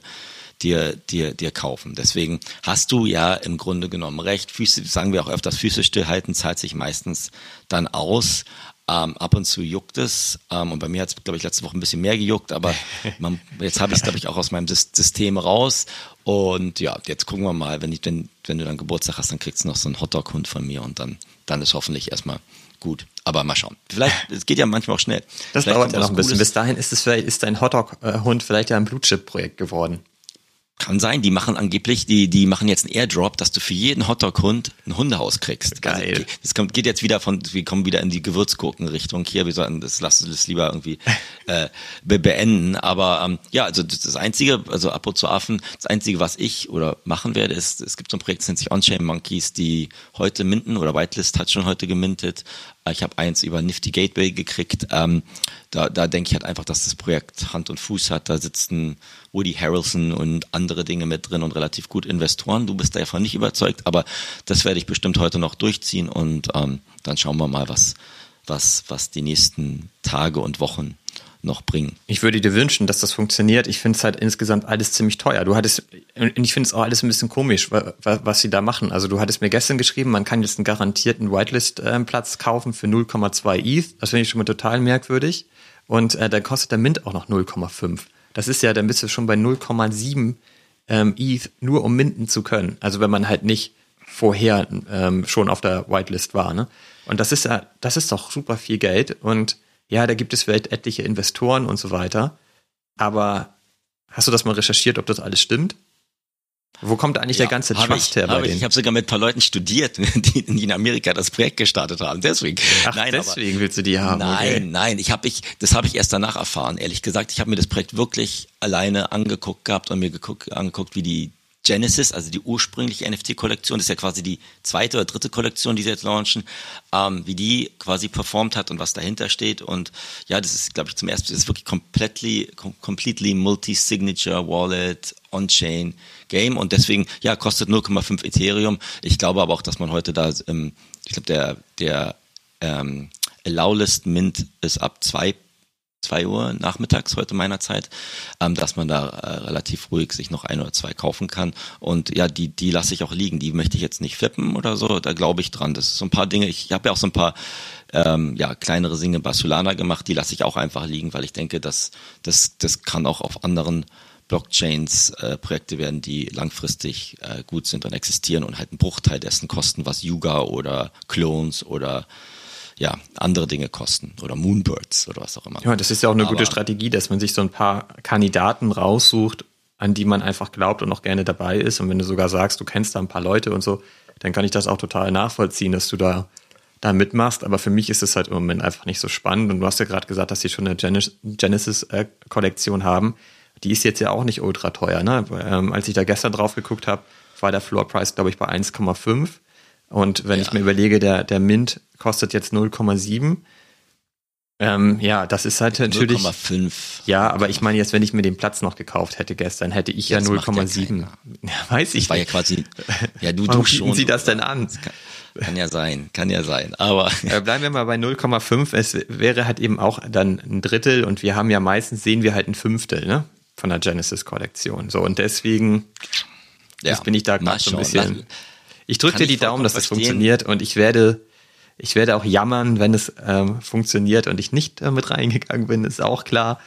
dir, dir, dir kaufen. Deswegen hast du ja im Grunde genommen recht. Füße, sagen wir auch öfters, Füße stillhalten zahlt sich meistens dann aus. Ähm, ab und zu juckt es. Ähm, und bei mir hat es, glaube ich, letzte Woche ein bisschen mehr gejuckt, aber [laughs] man, jetzt habe ich es, glaube ich, auch aus meinem System raus. Und ja, jetzt gucken wir mal, wenn, ich, wenn, wenn du dann Geburtstag hast, dann kriegst du noch so einen Hotdog-Hund von mir und dann, dann ist hoffentlich erstmal gut. Aber mal schauen. Vielleicht, es geht ja manchmal auch schnell. Das vielleicht dauert ja noch ein bisschen. Bis dahin ist es vielleicht, ist dein Hotdog-Hund vielleicht ja ein Blutchip-Projekt geworden. Kann sein, die machen angeblich, die, die machen jetzt einen Airdrop, dass du für jeden Hotdog-Hund ein Hundehaus kriegst. Geil. Also, das kommt, geht jetzt wieder von, wir kommen wieder in die Gewürzgurken-Richtung hier, wir sollten das, lassen das lieber irgendwie [laughs] äh, be beenden. Aber ähm, ja, also das, das Einzige, also Apo zu Affen, das Einzige, was ich oder machen werde, ist, es gibt so ein Projekt, das nennt sich On-Chain Monkeys, die heute minten oder Whitelist hat schon heute gemintet, Ich habe eins über Nifty Gateway gekriegt. Ähm, da da denke ich halt einfach, dass das Projekt Hand und Fuß hat. Da sitzen Woody Harrelson und andere Dinge mit drin und relativ gut Investoren. Du bist davon nicht überzeugt, aber das werde ich bestimmt heute noch durchziehen und ähm, dann schauen wir mal, was, was, was die nächsten Tage und Wochen noch bringen. Ich würde dir wünschen, dass das funktioniert. Ich finde es halt insgesamt alles ziemlich teuer. Du hattest, und ich finde es auch alles ein bisschen komisch, was, sie da machen. Also du hattest mir gestern geschrieben, man kann jetzt einen garantierten Whitelist-Platz kaufen für 0,2 ETH. Das finde ich schon mal total merkwürdig. Und äh, dann kostet der Mint auch noch 0,5. Das ist ja, dann bist du schon bei 0,7 ähm, ETH, nur um minden zu können. Also wenn man halt nicht vorher ähm, schon auf der Whitelist war. Ne? Und das ist ja, das ist doch super viel Geld. Und ja, da gibt es vielleicht etliche Investoren und so weiter. Aber hast du das mal recherchiert, ob das alles stimmt? Wo kommt eigentlich ja, der ganze Trust ich, her bei Ich, ich habe sogar mit ein paar Leuten studiert, [laughs] die, die, in Amerika das Projekt gestartet haben. Deswegen. Ach, nein, deswegen aber, willst du die haben. Nein, okay. nein. Ich habe ich, das habe ich erst danach erfahren. Ehrlich gesagt, ich habe mir das Projekt wirklich alleine angeguckt gehabt und mir geguckt, angeguckt, wie die Genesis, also die ursprüngliche NFT-Kollektion, das ist ja quasi die zweite oder dritte Kollektion, die sie jetzt launchen, ähm, wie die quasi performt hat und was dahinter steht. Und ja, das ist, glaube ich, zum ersten, das ist wirklich completely, completely multi-signature Wallet, On-Chain Game und deswegen, ja, kostet 0,5 Ethereum. Ich glaube aber auch, dass man heute da, ähm, ich glaube, der, der ähm, Allow-List Mint ist ab zwei zwei Uhr nachmittags heute meiner Zeit, ähm, dass man da äh, relativ ruhig sich noch ein oder zwei kaufen kann. Und ja, die, die lasse ich auch liegen. Die möchte ich jetzt nicht flippen oder so. Da glaube ich dran. Das ist so ein paar Dinge. Ich habe ja auch so ein paar ähm, ja, kleinere Singe Basulana gemacht. Die lasse ich auch einfach liegen, weil ich denke, dass das, das kann auch auf anderen Blockchains äh, Projekte werden, die langfristig äh, gut sind und existieren und halt einen Bruchteil dessen kosten, was Yuga oder Clones oder ja, andere Dinge kosten oder Moonbirds oder was auch immer. Ja, das ist ja auch eine Aber, gute Strategie, dass man sich so ein paar Kandidaten raussucht, an die man einfach glaubt und auch gerne dabei ist. Und wenn du sogar sagst, du kennst da ein paar Leute und so, dann kann ich das auch total nachvollziehen, dass du da, da mitmachst. Aber für mich ist es halt im Moment einfach nicht so spannend. Und du hast ja gerade gesagt, dass sie schon eine Genesis-Kollektion haben. Die ist jetzt ja auch nicht ultra teuer. Ne? Ähm, als ich da gestern drauf geguckt habe, war der Floor Price, glaube ich, bei 1,5. Und wenn ja. ich mir überlege, der, der Mint kostet jetzt 0,7. Ähm, ja, das ist halt natürlich. 0,5. Ja, aber ich meine jetzt, wenn ich mir den Platz noch gekauft hätte gestern, hätte ich ja 0,7. Ja, [laughs] ja, weiß ich. Das war ja quasi. Ja, du, [laughs] Warum du schon. Sie das denn an? Kann, kann, ja sein, kann ja sein. Aber äh, bleiben wir mal bei 0,5. Es wäre halt eben auch dann ein Drittel und wir haben ja meistens sehen wir halt ein Fünftel, ne, von der Genesis Kollektion. So und deswegen. Ja, bin ich da gerade so ein bisschen. Ich drücke dir die Daumen, dass das funktioniert und ich werde, ich werde auch jammern, wenn es ähm, funktioniert und ich nicht äh, mit reingegangen bin, ist auch klar.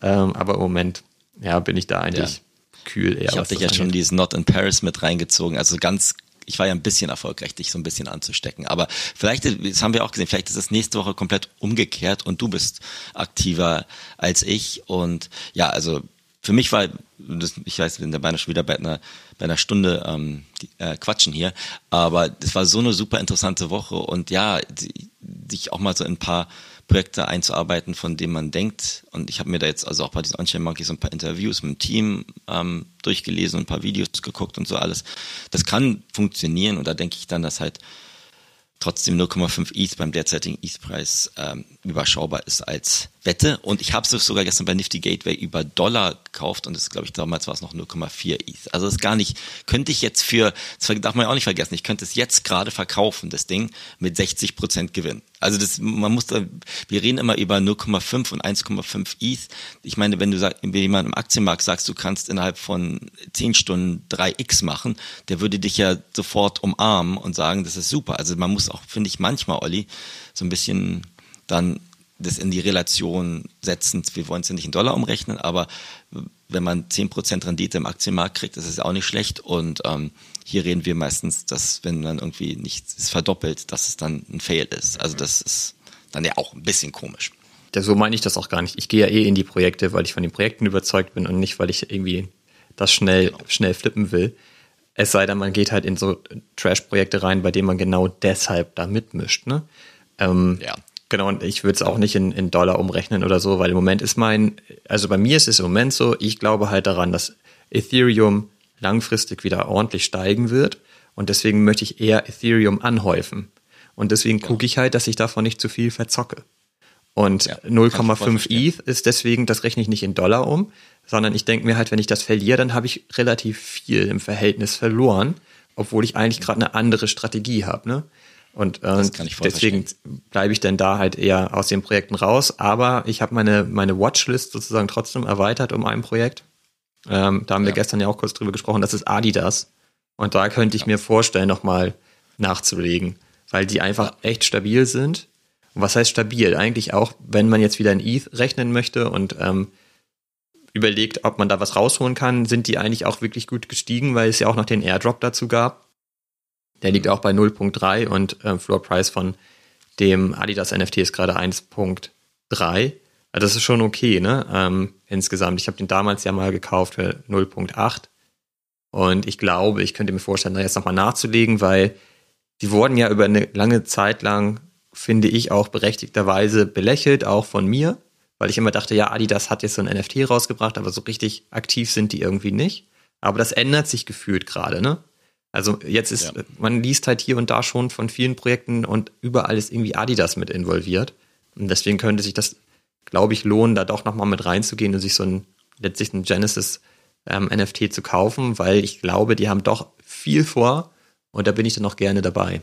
Ähm, aber im Moment, ja, bin ich da eigentlich ja. kühl eher. Ich habe dich ja schon dieses Not in Paris mit reingezogen, also ganz ich war ja ein bisschen erfolgreich, dich so ein bisschen anzustecken. Aber vielleicht, das haben wir auch gesehen, vielleicht ist es nächste Woche komplett umgekehrt und du bist aktiver als ich. Und ja, also für mich war, das, ich weiß, wir sind da beinahe schon wieder bei einer, bei einer Stunde ähm, die, äh, quatschen hier, aber das war so eine super interessante Woche und ja, sich auch mal so in ein paar Projekte einzuarbeiten, von denen man denkt. Und ich habe mir da jetzt also auch bei diesen On-Chain Monkeys ein paar Interviews mit dem Team ähm, durchgelesen und ein paar Videos geguckt und so alles. Das kann funktionieren und da denke ich dann, dass halt trotzdem 0,5 ETH beim derzeitigen ETH-Preis ähm, überschaubar ist als Wette. Und ich habe es sogar gestern bei Nifty Gateway über Dollar gekauft und das glaube ich damals war es noch 0,4 ETH. Also das ist gar nicht, könnte ich jetzt für, das darf man ja auch nicht vergessen, ich könnte es jetzt gerade verkaufen, das Ding, mit 60 Prozent Gewinn. Also das, man muss da, wir reden immer über 0,5 und 1,5 ETH. Ich meine, wenn du sagst, wenn jemand im Aktienmarkt sagst, du kannst innerhalb von 10 Stunden 3x machen, der würde dich ja sofort umarmen und sagen, das ist super. Also man muss auch, finde ich, manchmal, Olli, so ein bisschen dann das in die Relation setzen. Wir wollen es ja nicht in Dollar umrechnen, aber wenn man 10% Rendite im Aktienmarkt kriegt, das ist auch nicht schlecht. Und ähm, hier reden wir meistens, dass wenn man irgendwie nichts verdoppelt, dass es dann ein Fail ist. Also das ist dann ja auch ein bisschen komisch. Ja, so meine ich das auch gar nicht. Ich gehe ja eh in die Projekte, weil ich von den Projekten überzeugt bin und nicht, weil ich irgendwie das schnell, genau. schnell flippen will. Es sei denn, man geht halt in so Trash-Projekte rein, bei denen man genau deshalb da mitmischt. Ne? Ähm, ja. Genau, und ich würde es auch nicht in, in Dollar umrechnen oder so, weil im Moment ist mein, also bei mir ist es im Moment so, ich glaube halt daran, dass Ethereum langfristig wieder ordentlich steigen wird und deswegen möchte ich eher Ethereum anhäufen. Und deswegen gucke ich halt, dass ich davon nicht zu viel verzocke. Und ja, 0,5 ETH ist deswegen, das rechne ich nicht in Dollar um, sondern ich denke mir halt, wenn ich das verliere, dann habe ich relativ viel im Verhältnis verloren, obwohl ich eigentlich gerade eine andere Strategie habe. Ne? Und äh, deswegen bleibe ich dann da halt eher aus den Projekten raus. Aber ich habe meine, meine Watchlist sozusagen trotzdem erweitert um ein Projekt. Ähm, da haben wir gestern ja auch kurz drüber gesprochen. Das ist Adidas. Und da könnte ich ja. mir vorstellen, nochmal nachzulegen, weil die einfach echt stabil sind. Und was heißt stabil? Eigentlich auch, wenn man jetzt wieder in ETH rechnen möchte und ähm, überlegt, ob man da was rausholen kann, sind die eigentlich auch wirklich gut gestiegen, weil es ja auch noch den Airdrop dazu gab. Der liegt auch bei 0.3 und äh, Floor Price von dem Adidas NFT ist gerade 1.3. Also das ist schon okay, ne? Ähm, insgesamt. Ich habe den damals ja mal gekauft für 0.8. Und ich glaube, ich könnte mir vorstellen, da jetzt nochmal nachzulegen, weil die wurden ja über eine lange Zeit lang, finde ich, auch berechtigterweise belächelt, auch von mir, weil ich immer dachte, ja, Adidas hat jetzt so ein NFT rausgebracht, aber so richtig aktiv sind die irgendwie nicht. Aber das ändert sich gefühlt gerade, ne? Also jetzt ist, ja. man liest halt hier und da schon von vielen Projekten und überall ist irgendwie Adidas mit involviert. Und deswegen könnte sich das, glaube ich, lohnen, da doch nochmal mit reinzugehen und sich so ein, letztlich ein Genesis ähm, NFT zu kaufen, weil ich glaube, die haben doch viel vor und da bin ich dann auch gerne dabei.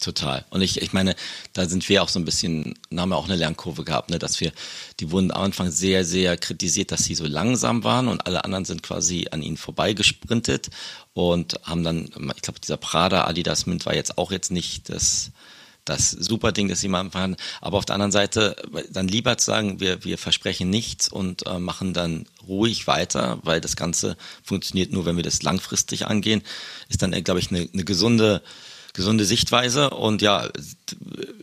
Total. Und ich, ich meine, da sind wir auch so ein bisschen, haben wir auch eine Lernkurve gehabt, ne, dass wir, die wurden am Anfang sehr, sehr kritisiert, dass sie so langsam waren und alle anderen sind quasi an ihnen vorbeigesprintet und haben dann, ich glaube, dieser Prada Adidas Mint war jetzt auch jetzt nicht das, das super Ding, das sie mal anfangen. Aber auf der anderen Seite dann lieber zu sagen, wir, wir versprechen nichts und äh, machen dann ruhig weiter, weil das Ganze funktioniert nur, wenn wir das langfristig angehen, ist dann, äh, glaube ich, eine, eine gesunde gesunde Sichtweise und ja,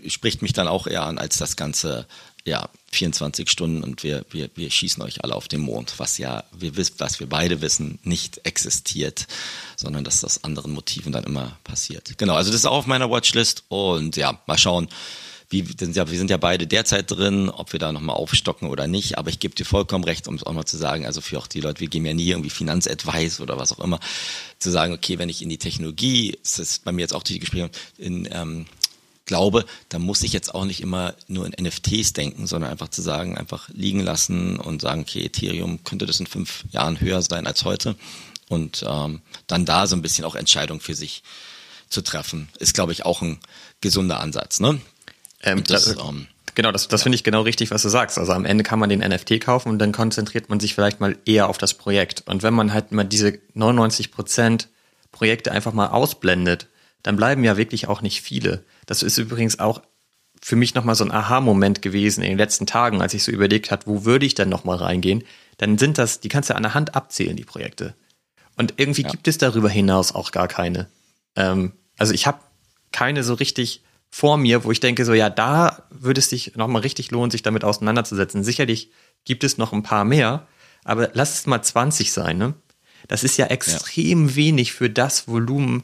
spricht mich dann auch eher an als das Ganze, ja, 24 Stunden und wir, wir, wir schießen euch alle auf den Mond, was ja, wir was wir beide wissen, nicht existiert, sondern dass das anderen Motiven dann immer passiert. Genau, also das ist auch auf meiner Watchlist und ja, mal schauen, wie, ja, wir sind ja beide derzeit drin, ob wir da nochmal aufstocken oder nicht, aber ich gebe dir vollkommen recht, um es auch mal zu sagen, also für auch die Leute, wir geben ja nie irgendwie Finanzadvice oder was auch immer, zu sagen, okay, wenn ich in die Technologie, das ist bei mir jetzt auch die Gespräche, in, ähm, glaube, da muss ich jetzt auch nicht immer nur in NFTs denken, sondern einfach zu sagen, einfach liegen lassen und sagen, okay, Ethereum könnte das in fünf Jahren höher sein als heute und ähm, dann da so ein bisschen auch Entscheidungen für sich zu treffen, ist, glaube ich, auch ein gesunder Ansatz. Ne? Ähm, das, das, ähm, genau, das, das ja. finde ich genau richtig, was du sagst. Also am Ende kann man den NFT kaufen und dann konzentriert man sich vielleicht mal eher auf das Projekt. Und wenn man halt mal diese 99 Prozent Projekte einfach mal ausblendet, dann bleiben ja wirklich auch nicht viele. Das ist übrigens auch für mich nochmal so ein Aha-Moment gewesen in den letzten Tagen, als ich so überlegt habe, wo würde ich denn nochmal reingehen? Dann sind das, die kannst du an der Hand abzählen, die Projekte. Und irgendwie ja. gibt es darüber hinaus auch gar keine. Ähm, also ich habe keine so richtig vor mir, wo ich denke, so ja, da würde es sich nochmal richtig lohnen, sich damit auseinanderzusetzen. Sicherlich gibt es noch ein paar mehr, aber lass es mal 20 sein, ne? Das ist ja extrem ja. wenig für das Volumen,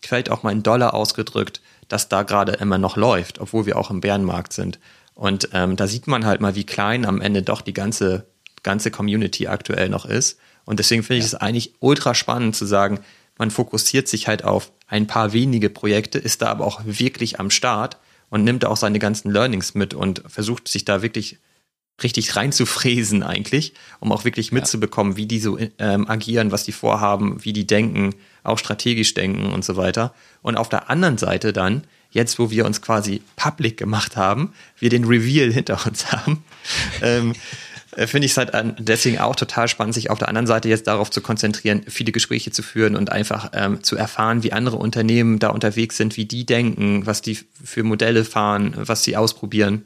vielleicht auch mal in Dollar ausgedrückt, das da gerade immer noch läuft, obwohl wir auch im Bärenmarkt sind. Und ähm, da sieht man halt mal, wie klein am Ende doch die ganze, ganze Community aktuell noch ist. Und deswegen finde ich es eigentlich ultra spannend zu sagen, man fokussiert sich halt auf ein paar wenige Projekte, ist da aber auch wirklich am Start und nimmt auch seine ganzen Learnings mit und versucht sich da wirklich richtig reinzufräsen eigentlich, um auch wirklich mitzubekommen, wie die so ähm, agieren, was die vorhaben, wie die denken, auch strategisch denken und so weiter. Und auf der anderen Seite dann, jetzt wo wir uns quasi public gemacht haben, wir den Reveal hinter uns [laughs] haben, ähm, äh, finde ich es halt deswegen auch total spannend, sich auf der anderen Seite jetzt darauf zu konzentrieren, viele Gespräche zu führen und einfach ähm, zu erfahren, wie andere Unternehmen da unterwegs sind, wie die denken, was die für Modelle fahren, was sie ausprobieren.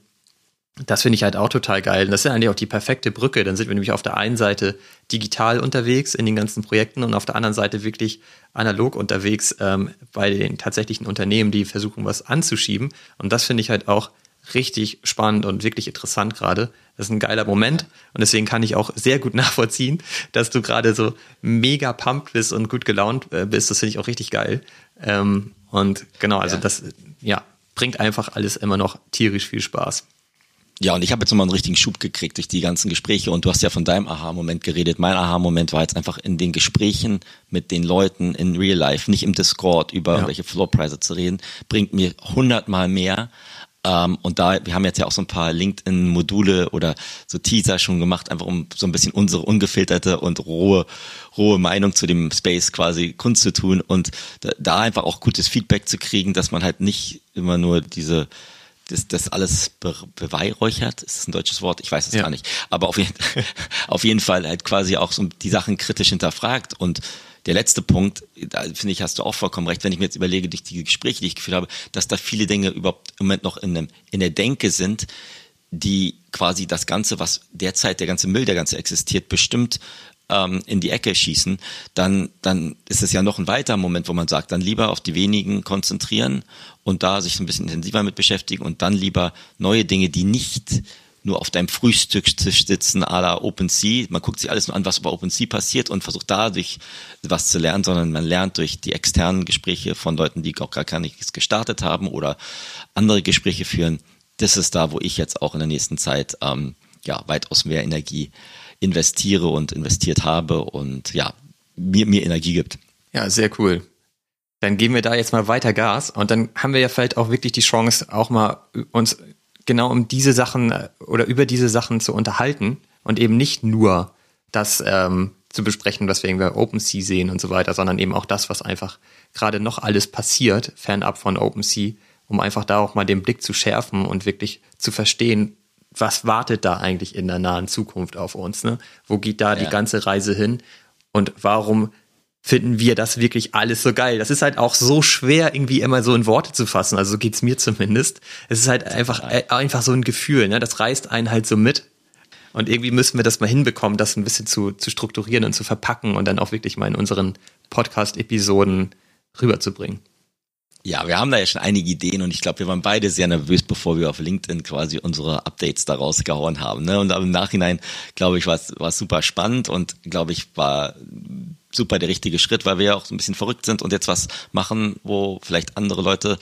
Das finde ich halt auch total geil. Das ist eigentlich auch die perfekte Brücke. Dann sind wir nämlich auf der einen Seite digital unterwegs in den ganzen Projekten und auf der anderen Seite wirklich analog unterwegs ähm, bei den tatsächlichen Unternehmen, die versuchen, was anzuschieben. Und das finde ich halt auch richtig spannend und wirklich interessant gerade. Das ist ein geiler Moment und deswegen kann ich auch sehr gut [laughs] nachvollziehen, dass du gerade so mega pumped bist und gut gelaunt äh, bist. Das finde ich auch richtig geil. Ähm, und genau, also ja. das ja, bringt einfach alles immer noch tierisch viel Spaß. Ja, und ich habe jetzt nochmal einen richtigen Schub gekriegt durch die ganzen Gespräche und du hast ja von deinem Aha-Moment geredet. Mein Aha-Moment war jetzt einfach in den Gesprächen mit den Leuten in Real Life, nicht im Discord über ja. irgendwelche Floorpreise zu reden, bringt mir hundertmal mehr. Ähm, und da, wir haben jetzt ja auch so ein paar LinkedIn-Module oder so Teaser schon gemacht, einfach um so ein bisschen unsere ungefilterte und rohe, rohe Meinung zu dem Space quasi kundzutun und da, da einfach auch gutes Feedback zu kriegen, dass man halt nicht immer nur diese das, das alles be beweihräuchert, ist das ein deutsches Wort? Ich weiß es ja. gar nicht. Aber auf jeden, [laughs] auf jeden Fall halt quasi auch so die Sachen kritisch hinterfragt. Und der letzte Punkt, da finde ich, hast du auch vollkommen recht, wenn ich mir jetzt überlege, durch die Gespräche, die ich geführt habe, dass da viele Dinge überhaupt im Moment noch in, einem, in der Denke sind, die quasi das Ganze, was derzeit der ganze Müll, der ganze existiert, bestimmt ähm, in die Ecke schießen, dann, dann ist es ja noch ein weiterer Moment, wo man sagt, dann lieber auf die wenigen konzentrieren und da sich ein bisschen intensiver mit beschäftigen und dann lieber neue Dinge, die nicht nur auf deinem Frühstückstisch sitzen à la OpenSea. Man guckt sich alles nur an, was über OpenSea passiert und versucht dadurch was zu lernen, sondern man lernt durch die externen Gespräche von Leuten, die auch gar nichts gestartet haben oder andere Gespräche führen. Das ist da, wo ich jetzt auch in der nächsten Zeit ähm, ja weitaus mehr Energie investiere und investiert habe und ja, mir, mir Energie gibt. Ja, sehr cool. Dann geben wir da jetzt mal weiter Gas und dann haben wir ja vielleicht auch wirklich die Chance, auch mal uns genau um diese Sachen äh, oder über diese Sachen zu unterhalten und eben nicht nur das ähm, zu besprechen, was wir irgendwie OpenSea sehen und so weiter, sondern eben auch das, was einfach gerade noch alles passiert, fernab von OpenSea, um einfach da auch mal den Blick zu schärfen und wirklich zu verstehen, was wartet da eigentlich in der nahen Zukunft auf uns? Ne? Wo geht da ja. die ganze Reise hin? Und warum finden wir das wirklich alles so geil? Das ist halt auch so schwer, irgendwie immer so in Worte zu fassen. Also so geht's mir zumindest. Es ist halt einfach, äh, einfach so ein Gefühl, ne? Das reißt einen halt so mit. Und irgendwie müssen wir das mal hinbekommen, das ein bisschen zu, zu strukturieren und zu verpacken und dann auch wirklich mal in unseren Podcast-Episoden rüberzubringen. Ja, wir haben da ja schon einige Ideen und ich glaube, wir waren beide sehr nervös, bevor wir auf LinkedIn quasi unsere Updates da rausgehauen haben. Ne? Und im Nachhinein, glaube ich, war es super spannend und glaube ich, war super der richtige Schritt, weil wir ja auch so ein bisschen verrückt sind und jetzt was machen, wo vielleicht andere Leute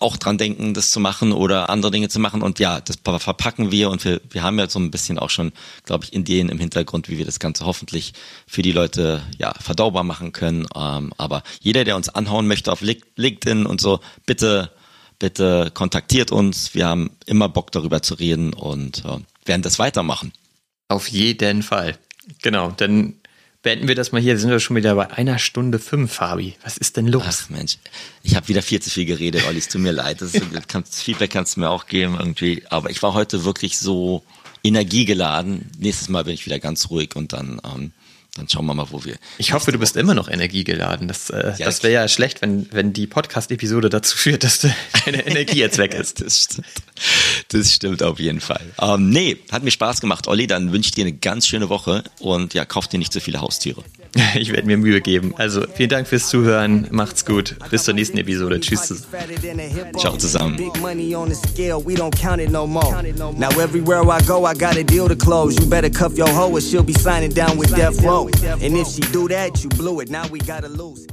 auch dran denken, das zu machen oder andere Dinge zu machen. Und ja, das verpacken wir und wir, wir haben ja so ein bisschen auch schon, glaube ich, Ideen im Hintergrund, wie wir das Ganze hoffentlich für die Leute ja verdaubar machen können. Ähm, aber jeder, der uns anhauen möchte auf LinkedIn und so, bitte, bitte kontaktiert uns. Wir haben immer Bock darüber zu reden und äh, werden das weitermachen. Auf jeden Fall. Genau, denn beenden wir das mal hier. Wir sind ja schon wieder bei einer Stunde fünf, Fabi. Was ist denn los? Ach Mensch, ich habe wieder viel zu viel geredet, Olli. Es tut mir leid. Das, ist, kannst, Feedback kannst du mir auch geben irgendwie. Aber ich war heute wirklich so energiegeladen. Nächstes Mal bin ich wieder ganz ruhig und dann ähm, dann schauen wir mal, wo wir. Ich hoffe, du bist immer noch energiegeladen. Das, äh, ja, das wäre ja schlecht, wenn, wenn die Podcast-Episode dazu führt, dass [laughs] deine [laughs] Energie jetzt weg ist. das, stimmt. das stimmt auf jeden Fall. Ähm, nee, hat mir Spaß gemacht, Olli. Dann wünsche ich dir eine ganz schöne Woche und ja, kauf dir nicht so viele Haustiere. [laughs] Ich werde mir Mühe geben. Also vielen Dank fürs Zuhören. Macht's gut. Bis zur nächsten Episode. Tschüss. Ciao zusammen. Now everywhere I go, I got a deal to close. You better cuff your hoe or she'll be signing down with Death Row. And if she do that, you blew it. Now we gotta lose.